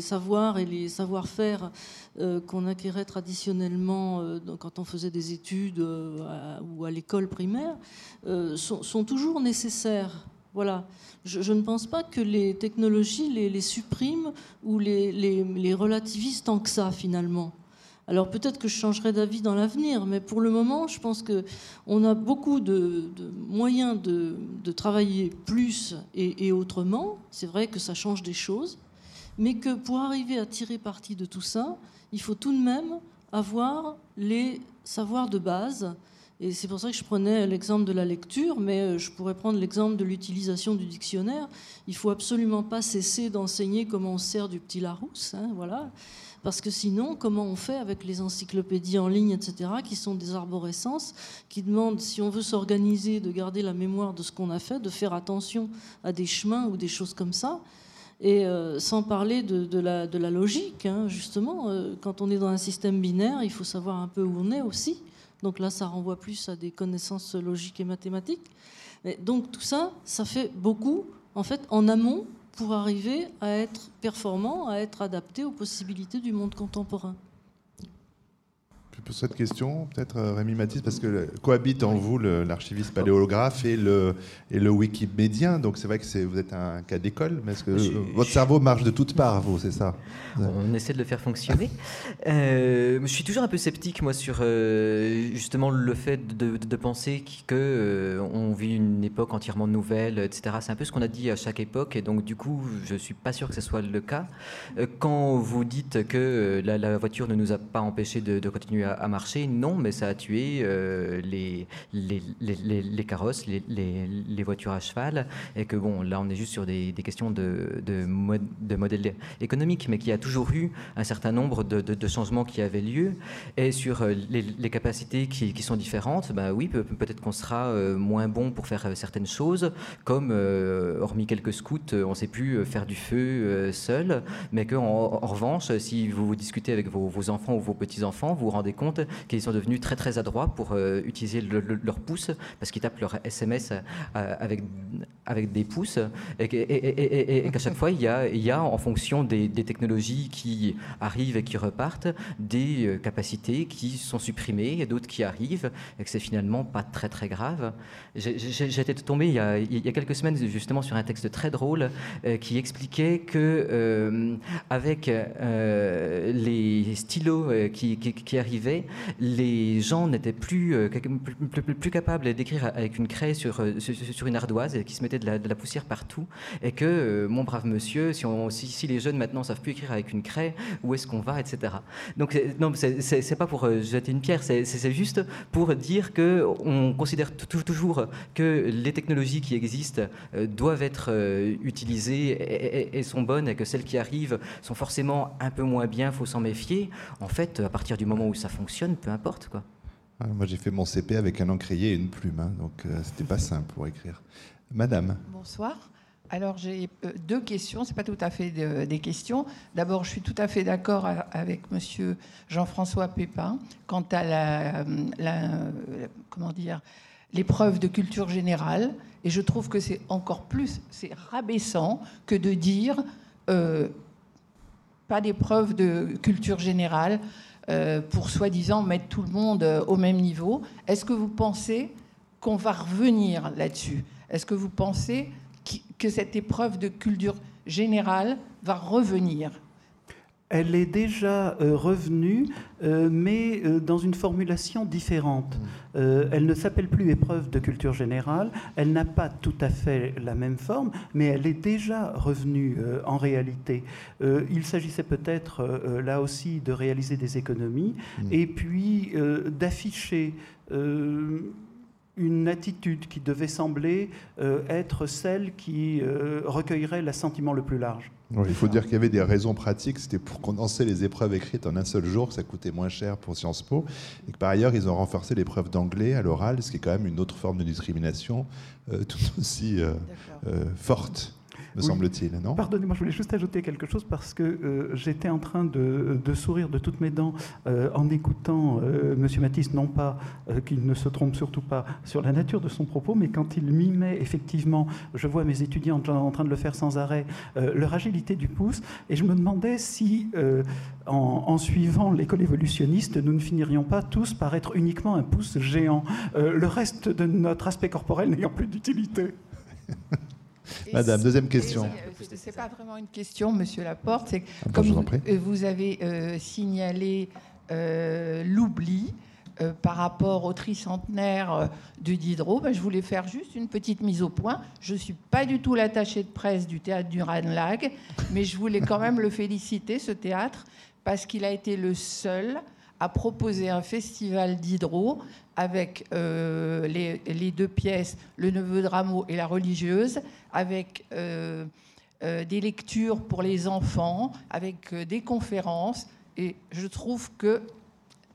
savoirs et les savoir-faire euh, qu'on acquérait traditionnellement quand on faisait des études ou à l'école primaire sont, toujours nécessaires. Voilà. Je, ne pense pas que les technologies les, suppriment ou les relativisent tant que ça, finalement. Alors peut-être que je changerai d'avis dans l'avenir, mais pour le moment, je pense qu'on a beaucoup de, moyens de, travailler plus et, autrement. C'est vrai que ça change des choses, mais que pour arriver à tirer parti de tout ça, il faut tout de même avoir les savoirs de base. Et c'est pour ça que je prenais l'exemple de la lecture, mais euh, je pourrais prendre l'exemple de l'utilisation du dictionnaire. Il faut absolument pas cesser d'enseigner comment on sert du petit Larousse, hein, voilà. Parce que sinon, comment on fait avec les encyclopédies en ligne, etc., qui sont des arborescences, qui demandent, si on veut s'organiser, de garder la mémoire de ce qu'on a fait, de faire attention à des chemins ou des choses comme ça. Et euh, sans parler de, la, logique, hein, justement, euh, quand on est dans un système binaire, il faut savoir un peu où on est aussi. Donc là, ça renvoie plus à des connaissances logiques et mathématiques. Donc tout ça, ça fait beaucoup, en fait, en amont, pour arriver à être performant, à être adapté aux possibilités du monde contemporain cette question, peut-être euh, Rémi Matisse, parce que cohabite en vous l'archiviste paléographe et le, et le wikimédien, donc c'est vrai que vous êtes un cas d'école, mais est-ce que votre cerveau marche de toutes parts, vous, c'est ça? On essaie de le faire fonctionner. euh, je suis toujours un peu sceptique, moi, sur euh, justement le fait de, de penser qu'on euh, vit une époque entièrement nouvelle, etc. C'est un peu ce qu'on a dit à chaque époque, et donc du coup, je ne suis pas sûr que ce soit le cas. quand vous dites que la, la, voiture ne nous a pas empêché de, de continuer à a marché, non, mais ça a tué euh, les, les, les, carrosses, les, voitures à cheval, et que bon, là on est juste sur des, questions de, de, modèle économique, mais qu'il y a toujours eu un certain nombre de, de, changements qui avaient lieu, et sur euh, les, capacités qui, qui, sont différentes, bah oui, peut-être qu'on sera euh, moins bon pour faire certaines choses, comme hormis quelques scouts, on ne sait plus faire du feu seul, mais qu'en en, revanche, si vous, vous discutez avec vos, vos enfants ou vos petits-enfants, vous vous rendez compte qu'ils sont devenus très très adroits pour euh, utiliser leur pouce, parce qu'ils tapent leur SMS euh, avec, avec des pouces, et, qu'à chaque fois, il y, a, il y a, en fonction des, technologies qui arrivent et qui repartent, des euh, capacités qui sont supprimées, et d'autres qui arrivent, et que c'est finalement pas très très grave. J'étais tombé il y, a, il y, a, quelques semaines justement sur un texte très drôle qui expliquait que avec les stylos qui, qui, qui arrivaient, les gens n'étaient plus, euh, plus, capables d'écrire avec une craie sur, euh, sur, une ardoise et qui se mettait de la, poussière partout. Et que, euh, mon brave monsieur, si, si, les jeunes maintenant savent plus écrire avec une craie, où est-ce qu'on va, etc. Donc, non, c'est pas pour jeter une pierre, c'est juste pour dire qu'on considère toujours que les technologies qui existent doivent être utilisées et, et, sont bonnes et que celles qui arrivent sont forcément un peu moins bien, faut s'en méfier. En fait, à partir du moment où ça fonctionne, peu importe. Quoi. Ah, moi, j'ai fait mon CP avec un encrier et une plume, hein, donc euh, c'était pas simple pour écrire. Madame. Bonsoir. Alors j'ai euh, deux questions, c'est pas tout à fait des questions. D'abord, je suis tout à fait d'accord avec Monsieur Jean-François Pépin quant à la, comment dire l'épreuve de culture générale, et je trouve que c'est encore plus, c'est rabaissant que de dire euh, pas d'épreuve de culture générale. Euh, pour soi-disant mettre tout le monde euh, au même niveau. Est-ce que vous pensez qu'on va revenir là-dessus? Est-ce que vous pensez que cette épreuve de culture générale va revenir? Elle est déjà euh, revenue, euh, mais euh, dans une formulation différente. Mmh. elle ne s'appelle plus épreuve de culture générale, elle n'a pas tout à fait la même forme, mais elle est déjà revenue en réalité. il s'agissait peut-être là aussi de réaliser des économies mmh. et puis d'afficher une attitude qui devait sembler être celle qui recueillerait l'assentiment le plus large il faut dire qu'il y avait des raisons pratiques. C'était pour condenser les épreuves écrites en un seul jour, que ça coûtait moins cher pour Sciences Po. Et que par ailleurs, ils ont renforcé l'épreuve d'anglais à l'oral, ce qui est quand même une autre forme de discrimination euh, tout aussi euh, euh, forte me semble-t-il, non? Pardonnez-moi, je voulais juste ajouter quelque chose parce que euh, j'étais en train de, sourire de toutes mes dents euh, en écoutant euh, Monsieur Matisse, non pas qu'il ne se trompe surtout pas sur la nature de son propos, mais quand il mimait effectivement, je vois mes étudiants en train de le faire sans arrêt, leur agilité du pouce, et je me demandais si, en, en, suivant l'école évolutionniste, nous ne finirions pas tous par être uniquement un pouce géant, le reste de notre aspect corporel n'ayant plus d'utilité. Madame, deuxième question. Euh, Ce n'est pas vraiment une question, Monsieur Laporte. C'est ah, comme vous, euh, vous, avez euh, signalé l'oubli par rapport au tricentenaire de Diderot, ben, je voulais faire juste une petite mise au point. Je ne suis pas du tout l'attaché de presse du théâtre du Ranlag, mais je voulais quand même le féliciter, ce théâtre, parce qu'il a été le seul à proposer un festival d'hydro avec euh, les, deux pièces, Le Neveu de Rameau et La Religieuse, avec euh, euh, des lectures pour les enfants, avec des conférences. Et je trouve que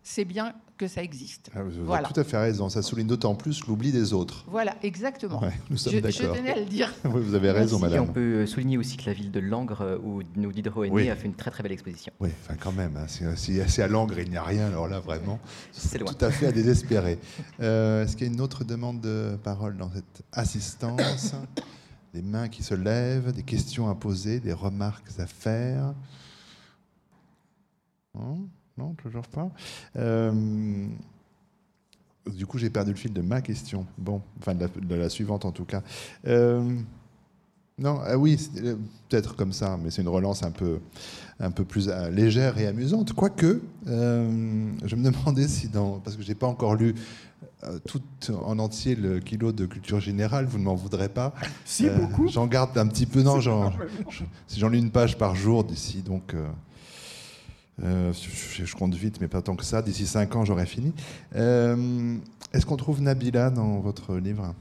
c'est bien que ça existe. Ah, vous avez Voilà. tout à fait raison. Ça souligne d'autant plus l'oubli des autres. Voilà, exactement. Ouais, nous sommes je, je tenais à le dire. Oui, vous avez raison, Et on madame. peut euh, souligner aussi que la ville de Langres, euh, où nous Diderot est né, Oui. a fait une très très belle exposition. Oui, enfin quand même. hein, si, si- si à Langres il n'y a rien, alors là vraiment, C'est tout à fait à désespérer. Euh, Est-ce qu'il y a une autre demande de parole dans cette assistance? Des mains qui se lèvent, des questions à poser, des remarques à faire? Non, non toujours pas. Euh, du coup, j'ai perdu le fil de ma question. Bon, enfin de la, de la suivante en tout cas. Euh, non, ah oui, euh, peut-être comme ça, mais c'est une relance un peu, un peu plus légère et amusante. Quoique, euh, je me demandais si dans, parce que j'ai pas encore lu tout en entier le kilo de culture générale, vous ne m'en voudrez pas. Si, beaucoup. J'en garde un petit peu, non, si j'en lis une page par jour d'ici, donc. Euh, je, compte vite, mais pas tant que ça. D'ici cinq ans, j'aurai fini. Euh, Est-ce qu'on trouve Nabila dans votre livre?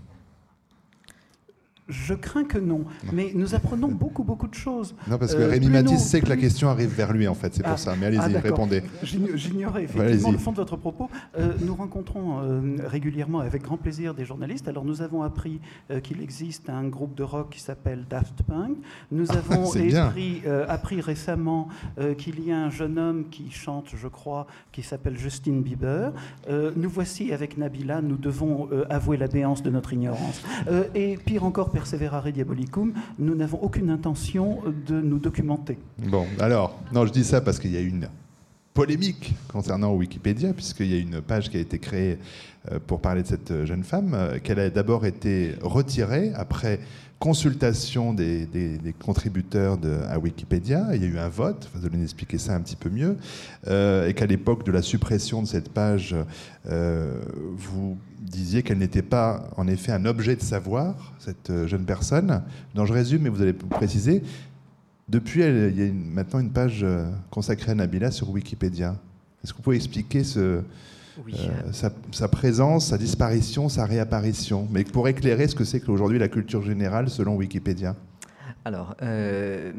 Je crains que non, mais nous apprenons beaucoup, beaucoup de choses. Non, parce que Euh, Rémi Matisse nous- sait que la question arrive vers lui, en fait. C'est pour Ah, ça. Mais allez-y, ah, répondez. J'ign- J'ignorais effectivement le fond de votre propos. Euh, nous rencontrons euh, régulièrement avec grand plaisir des journalistes. Alors nous avons appris euh, qu'il existe un groupe de rock qui s'appelle Daft Punk. Nous avons c'est bien. appris, appris récemment qu'il y a un jeune homme qui chante, je crois, qui s'appelle Justin Bieber. Nous voici avec Nabila, nous devons avouer la béance de notre ignorance. Et pire encore, perseverare diabolicum, nous n'avons aucune intention de nous documenter. Bon, alors, non, je dis ça parce qu'il y a une polémique concernant Wikipédia, puisqu'il y a une page qui a été créée euh, pour parler de cette euh, jeune femme, euh, qu'elle a d'abord été retirée après consultation des, contributeurs de, à Wikipédia. Il y a eu un vote, vous allez nous expliquer ça un petit peu mieux, et qu'à l'époque de la suppression de cette page, vous disiez qu'elle n'était pas en effet un objet de savoir, cette euh, jeune personne. Donc je résume, mais vous allez préciser. Depuis, elle- il y a une- maintenant une page euh, consacrée à Nabila sur Wikipédia. Est-ce que vous pouvez expliquer ce, Oui. euh, sa, sa présence, sa disparition, sa réapparition? Mais pour éclairer ce que c'est qu'aujourd'hui la culture générale selon Wikipédia. Alors, euh,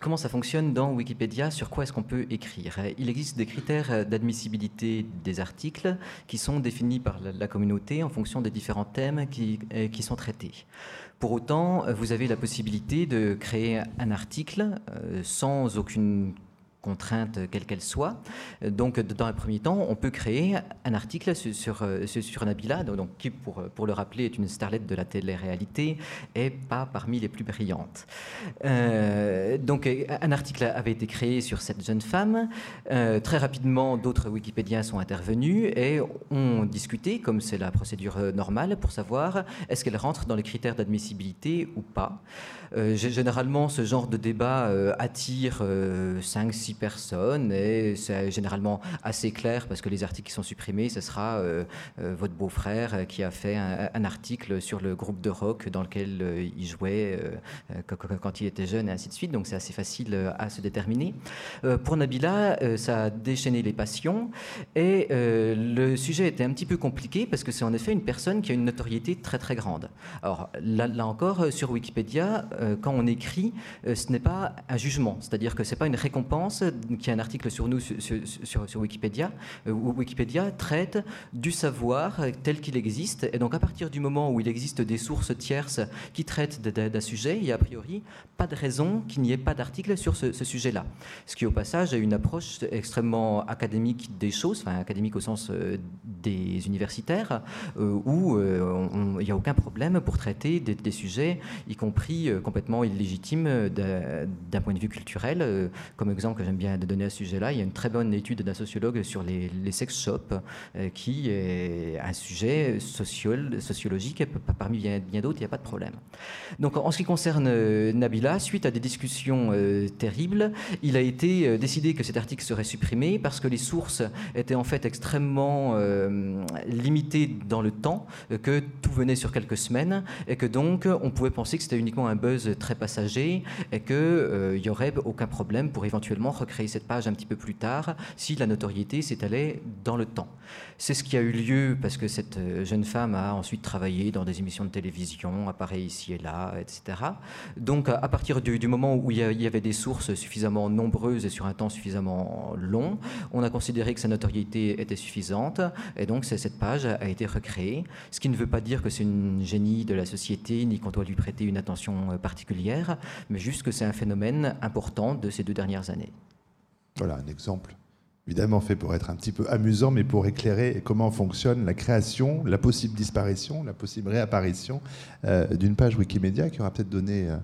comment ça fonctionne dans Wikipédia? Sur quoi est-ce qu'on peut écrire? Il existe des critères d'admissibilité des articles qui sont définis par la, communauté en fonction des différents thèmes qui, euh, sont traités. Pour autant, euh, vous avez la possibilité de créer un article euh, sans aucune contrainte quelle qu'elle soit. Euh, Donc, dans un premier temps, on peut créer un article sur, euh, sur- Nabila, donc, qui, pour, pour le rappeler, est une starlette de la télé-réalité et pas parmi les plus brillantes. Euh, donc, euh, un article avait été créé sur cette jeune femme. Euh, très rapidement, d'autres Wikipédiens sont intervenus et ont discuté, comme c'est la procédure euh, normale, pour savoir est-ce qu'elle rentre dans les critères d'admissibilité ou pas. Euh, gé- généralement, ce genre de débat euh, attire 5-6 personnes et c'est généralement assez clair parce que les articles qui sont supprimés, ce sera euh, euh, votre beau-frère euh, qui a fait un, article sur le groupe de rock dans lequel euh, il jouait euh, euh, quand, il était jeune et ainsi de suite. Donc c'est assez facile euh, à se déterminer. Euh, pour Nabila, euh, ça a déchaîné les passions et euh, le sujet était un petit peu compliqué parce que c'est en effet une personne qui a une notoriété très très grande. Alors là, encore, euh, sur Wikipédia, euh, quand on écrit, euh, ce n'est pas un jugement, c'est-à-dire que ce n'est pas une récompense y a un article sur nous sur, sur- sur- Wikipédia. Euh, où Wikipédia traite du savoir tel qu'il existe. Et donc à partir du moment où il existe des sources tierces qui traitent d'un sujet, il n'y a a priori pas de raison qu'il n'y ait pas d'article sur ce, sujet-là. Ce qui au passage est une approche extrêmement académique des choses, enfin académique au sens des universitaires, où il n'y a aucun problème pour traiter des, sujets, y compris complètement illégitimes euh, d'un point de vue culturel. Euh, Comme exemple que j'aime bien donner à ce sujet-là, il y a une très bonne étude d'un sociologue sur les, les sex shops, euh, qui est un sujet sociol- sociologique, parmi bien, d'autres, il n'y a pas de problème. Donc en ce qui concerne Nabila, suite à des discussions terribles, il a été décidé que cet article serait supprimé parce que les sources étaient en fait extrêmement limitées dans le temps, que tout venait sur quelques semaines et que donc on pouvait penser que c'était uniquement un buzz très passager et qu'il n'y aurait aucun problème pour éventuellement recréer cette page un petit peu plus tard si la notoriété s'étalait dans le temps. C'est ce qui a eu lieu parce que cette euh, jeune femme a ensuite travaillé dans des émissions de télévision, apparaît ici et là, etc. Donc à partir du, moment où il y avait des sources suffisamment nombreuses et sur un temps suffisamment long, on a considéré que sa notoriété était suffisante et donc cette page a été recréée. Ce qui ne veut pas dire que c'est une génie de la société ni qu'on doit lui prêter une attention euh, particulière, mais juste que c'est un phénomène important de ces deux dernières années. Voilà un exemple évidemment fait pour être un petit peu amusant, mais pour éclairer comment fonctionne la création, la possible disparition, la possible réapparition euh, d'une page Wikimedia qui aura peut-être donné euh,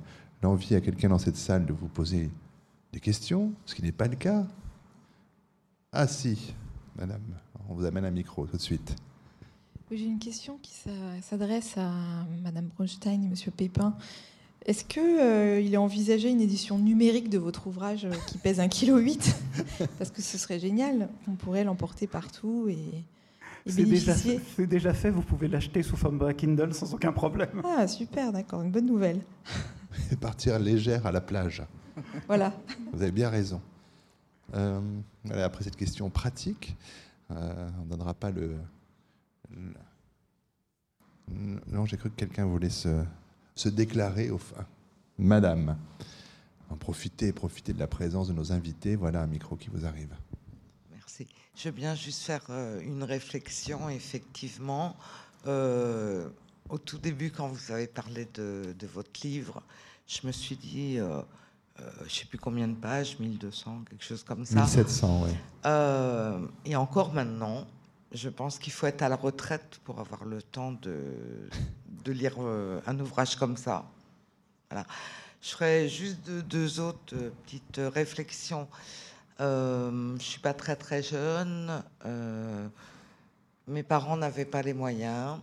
l'envie à quelqu'un dans cette salle de vous poser des questions, ce qui n'est pas le cas. Ah si, madame, on vous amène un micro tout de suite. J'ai une question qui s'adresse à madame Bronstein et monsieur Pépin. Est-ce qu'il euh, est envisagé une édition numérique de votre ouvrage euh, qui pèse 1,8 kg Parce que ce serait génial. On pourrait l'emporter partout et, c'est déjà, déjà, fait, vous pouvez l'acheter sous forme Kindle sans aucun problème. Ah, super, d'accord, une bonne nouvelle. Et partir légère à la plage. Voilà. Vous avez bien raison. Euh, après cette question pratique, euh, on ne donnera pas le. Non, j'ai cru que quelqu'un voulait se se déclarer au fin. Madame, en profitez, profitez de la présence de nos invités. Voilà un micro qui vous arrive. Merci. Je veux bien juste faire euh, une réflexion, effectivement. Euh, au tout début, quand vous avez parlé de, votre livre, je me suis dit, euh, je ne sais plus combien de pages, 1200, quelque chose comme ça. 1700, oui. et encore maintenant, je pense qu'il faut être à la retraite pour avoir le temps de, de lire euh, un ouvrage comme ça. Voilà. Je ferai juste deux, autres euh, petites réflexions. Euh, je ne suis pas très très jeune. mes parents n'avaient pas les moyens.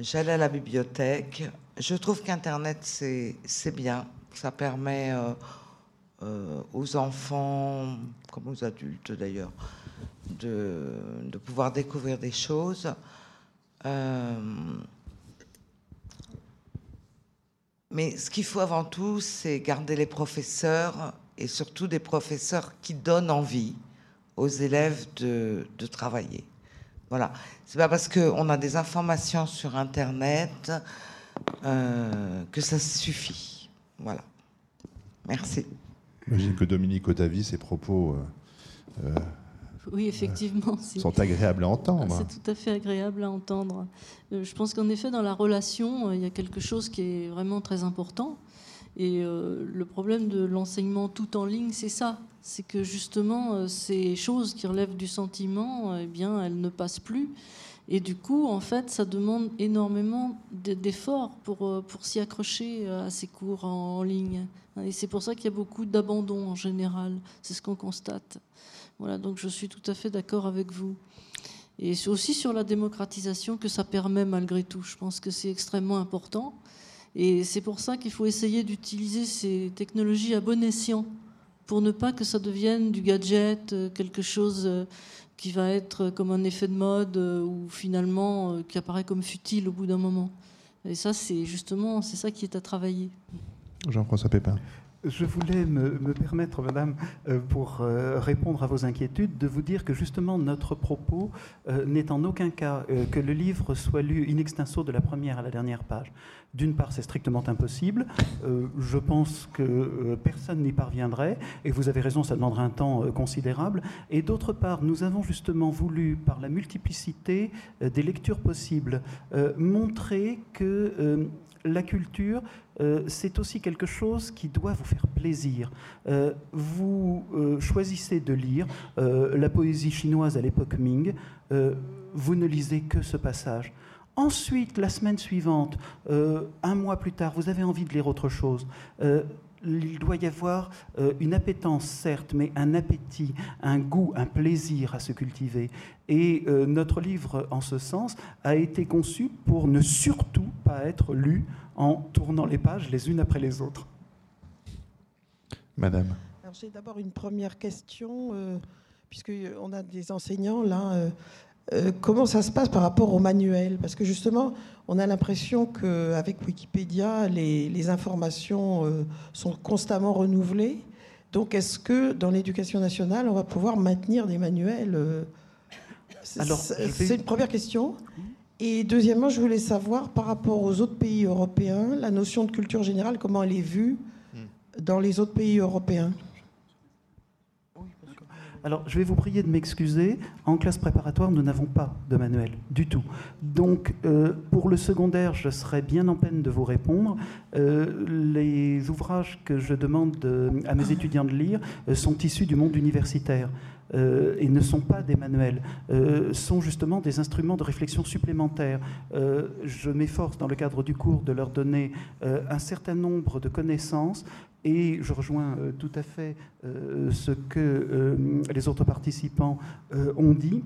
J'allais à la bibliothèque. Je trouve qu'Internet, c'est bien. Ça permet aux enfants, comme aux adultes d'ailleurs, de, de, pouvoir découvrir des choses. Mais ce qu'il faut avant tout, c'est garder les professeurs et surtout des professeurs qui donnent envie aux élèves de, travailler. Voilà. C'est pas parce qu'on a des informations sur Internet euh, que ça suffit. Voilà. Merci. J'imagine que Dominique Otavi, ses propos euh, euh, oui, effectivement. sont agréables à entendre. C'est tout à fait agréable à entendre. Euh, je pense qu'en effet, dans la relation, euh, il y a quelque chose qui est vraiment très important. Et euh, le problème de l'enseignement tout en ligne, c'est ça. C'est que justement, ces choses qui relèvent du sentiment, eh bien, elles ne passent plus. Et du coup, en fait, ça demande énormément d'efforts pour, pour s'y accrocher à ces cours en ligne. Et c'est pour ça qu'il y a beaucoup d'abandon en général. C'est ce qu'on constate. Voilà, donc je suis tout à fait d'accord avec vous. Et aussi sur la démocratisation que ça permet malgré tout. Je pense que c'est extrêmement important. Et c'est pour ça qu'il faut essayer d'utiliser ces technologies à bon escient pour ne pas que ça devienne du gadget, euh, quelque chose euh, qui va être comme un effet de mode euh, ou finalement qui apparaît comme futile au bout d'un moment. Et ça, c'est justement, c'est ça qui est à travailler. Jean-François Pépin. Je voulais me, permettre, Madame, euh, pour euh, répondre à vos inquiétudes, de vous dire que justement notre propos euh, n'est en aucun cas que le livre soit lu in extenso de la première à la dernière page. D'une part, c'est strictement impossible. je pense que personne n'y parviendrait, et vous avez raison, ça demanderait un temps considérable. Et d'autre part, nous avons justement voulu, par la multiplicité des lectures possibles, montrer que la culture, euh, c'est aussi quelque chose qui doit vous faire plaisir. Euh, vous euh, choisissez de lire la poésie chinoise à l'époque Ming, vous ne lisez que ce passage. Ensuite, la semaine suivante, un mois plus tard, vous avez envie de lire autre chose il doit y avoir une appétence, certes, mais un appétit, un goût, un plaisir à se cultiver. Et notre livre, en ce sens, a été conçu pour ne surtout pas être lu en tournant les pages les unes après les autres. Madame. J'ai d'abord une première question, euh, puisqu'on a des enseignants là. Euh, euh, comment ça se passe par rapport au manuel? Parce que justement, on a l'impression qu'avec Wikipédia, les, les informations sont constamment renouvelées. Donc, est-ce que dans l'éducation nationale, on va pouvoir maintenir des manuels euh, C'est Alors, vais- une première question. Et deuxièmement, je voulais savoir, par rapport aux autres pays européens, la notion de culture générale, comment elle est vue dans les autres pays européens? Alors, je vais vous prier de m'excuser. En classe préparatoire, nous n'avons pas de manuel du tout. Donc, euh, pour le secondaire, je serai bien en peine de vous répondre. Euh, les ouvrages que je demande de- à mes étudiants de lire euh, sont issus du monde universitaire. euh, et ne sont pas des manuels, euh, sont justement des instruments de réflexion supplémentaires. Euh, je m'efforce, dans le cadre du cours, de leur donner euh, un certain nombre de connaissances et je rejoins euh, tout à fait euh, ce que euh, les autres participants ont dit,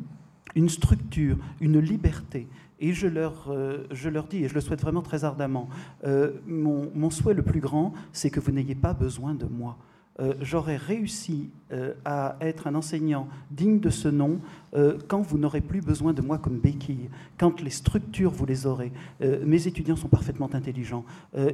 une structure, une liberté. Et je leur, je leur dis, et je le souhaite vraiment très ardemment, mon souhait le plus grand, c'est que vous n'ayez pas besoin de moi. Euh, J'aurais réussi euh, à être un enseignant digne de ce nom euh, quand vous n'aurez plus besoin de moi comme béquille, quand les structures, vous les aurez. Euh, mes étudiants sont parfaitement intelligents.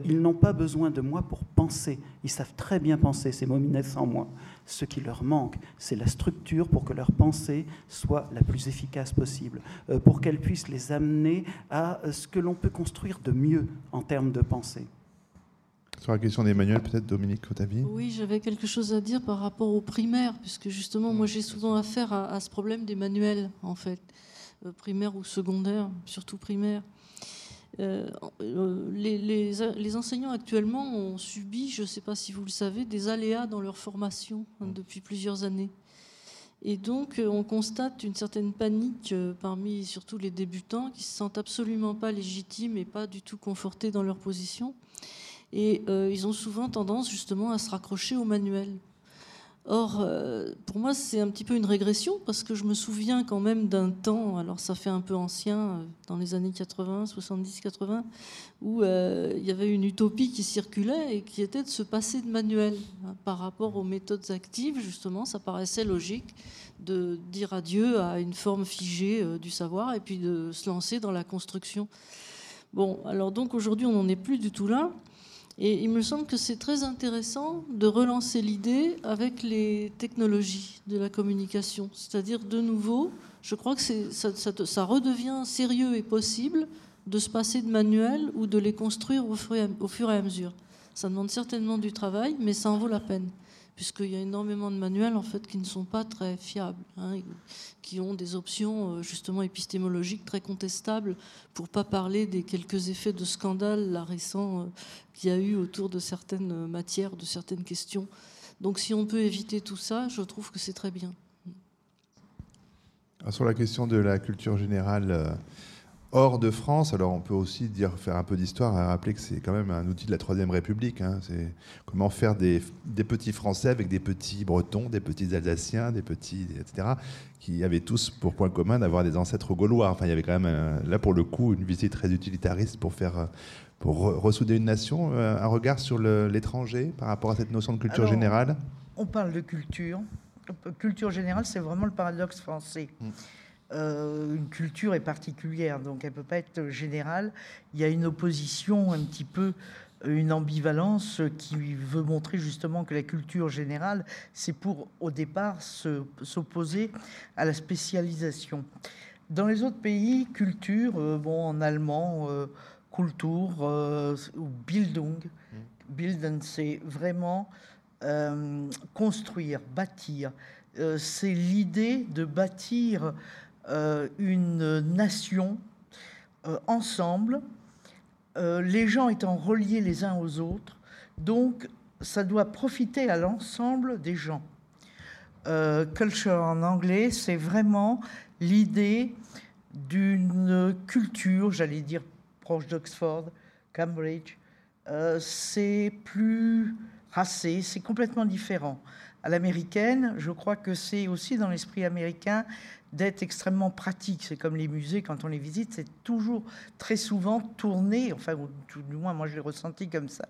Ils n'ont pas besoin de moi pour penser. Ils savent très bien penser, ces mominets sans moi. Ce qui leur manque, c'est la structure pour que leur pensée soit la plus efficace possible, pour qu'elle puisse les amener à ce que l'on peut construire de mieux en termes de pensée. Sur la question des manuels, peut-être Dominique Otavi Oui, j'avais quelque chose à dire par rapport aux primaires, puisque justement, moi j'ai souvent affaire à, à ce problème des manuels, en fait, euh, primaire ou secondaire, surtout primaire. Euh, euh, les, les- les enseignants actuellement ont subi, je ne sais pas si vous le savez, des aléas dans leur formation hein, depuis plusieurs années. Et donc, euh, on constate une certaine panique parmi surtout les débutants qui se sentent absolument pas légitimes et pas du tout confortés dans leur position. Et euh, ils ont souvent tendance justement à se raccrocher au manuel. Or, euh, pour moi, c'est un petit peu une régression parce que je me souviens quand même d'un temps, alors ça fait un peu ancien, euh, dans les années 80, 70, 80, où il y avait une utopie qui circulait et qui était de se passer de manuel. par rapport aux méthodes actives, justement, ça paraissait logique de dire adieu à une forme figée du savoir et puis de se lancer dans la construction. Bon, alors donc aujourd'hui, on n'en est plus du tout là. Et il me semble que c'est très intéressant de relancer l'idée avec les technologies de la communication. C'est-à-dire, de nouveau, je crois que ça, redevient sérieux et possible de se passer de manuels ou de les construire au fur et à mesure. Ça demande certainement du travail, mais ça en vaut la peine, puisqu'il y a énormément de manuels en fait qui ne sont pas très fiables, hein, qui ont des options euh, justement épistémologiques très contestables, pour pas parler des quelques effets de scandale récents euh, qu'il y a eu autour de certaines euh, matières, de certaines questions. Donc si on peut éviter tout ça, je trouve que c'est très bien. Alors, Sur la question de la culture générale hors de France, alors on peut aussi dire, faire un peu d'histoire et rappeler que c'est quand même un outil de la Troisième République. hein. C'est comment faire des, des petits Français avec des petits Bretons, des petits Alsaciens, des petits, etc., qui avaient tous pour point commun d'avoir des ancêtres gaulois. Enfin, il y avait quand même, euh, là pour le coup, une visite très utilitariste pour faire... euh, pour re- ressouder une nation, Euh, un regard sur l'étranger par rapport à cette notion de culture Alors, générale? On parle de culture. Culture générale, c'est vraiment le paradoxe français. Euh, une culture est particulière, donc elle ne peut pas être générale. Il y a une opposition, un petit peu, une ambivalence qui veut montrer justement que la culture générale, c'est pour, au départ, se- s'opposer à la spécialisation. Dans les autres pays, culture, euh, bon, en allemand, euh, Kultur euh, ou Bildung, Bilden, c'est vraiment construire, bâtir. C'est l'idée de bâtir une nation euh, ensemble, euh, les gens étant reliés les uns aux autres. Donc, ça doit profiter à l'ensemble des gens. Euh, culture en anglais, c'est vraiment l'idée d'une culture, j'allais dire proche d'Oxford, Cambridge. Euh, c'est plus racé, c'est complètement différent. À l'américaine, je crois que c'est aussi dans l'esprit américain d'être extrêmement pratique. C'est comme les musées, quand on les visite, c'est toujours très souvent tourné, enfin, du moins, moi je l'ai ressenti comme ça,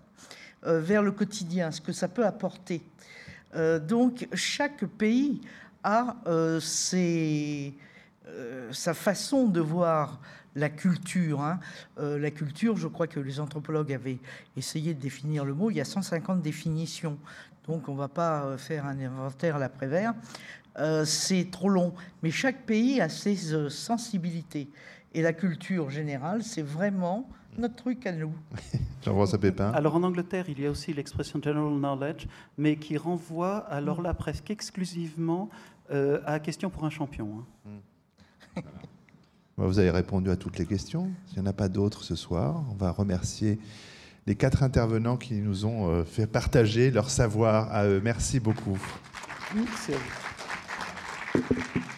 euh, vers le quotidien, ce que ça peut apporter. Euh, donc, chaque pays a euh, sa façon de voir la culture. Hein. la culture, je crois que les anthropologues avaient essayé de définir le mot. Il y a 150 définitions, donc on ne va pas faire un inventaire à l'après-vert. C'est trop long. Mais chaque pays a ses sensibilités. Et la culture générale, c'est vraiment notre truc à nous. Jean-François Pépin. Alors en Angleterre, il y a aussi l'expression general knowledge, mais qui renvoie alors là presque exclusivement euh, à question pour un champion. Hein. Hmm. Vous avez répondu à toutes les questions. S'il n'y en a pas d'autres ce soir, on va remercier les quatre intervenants qui nous ont euh, fait partager leur savoir à eux. Merci beaucoup. Merci à vous. Gracias.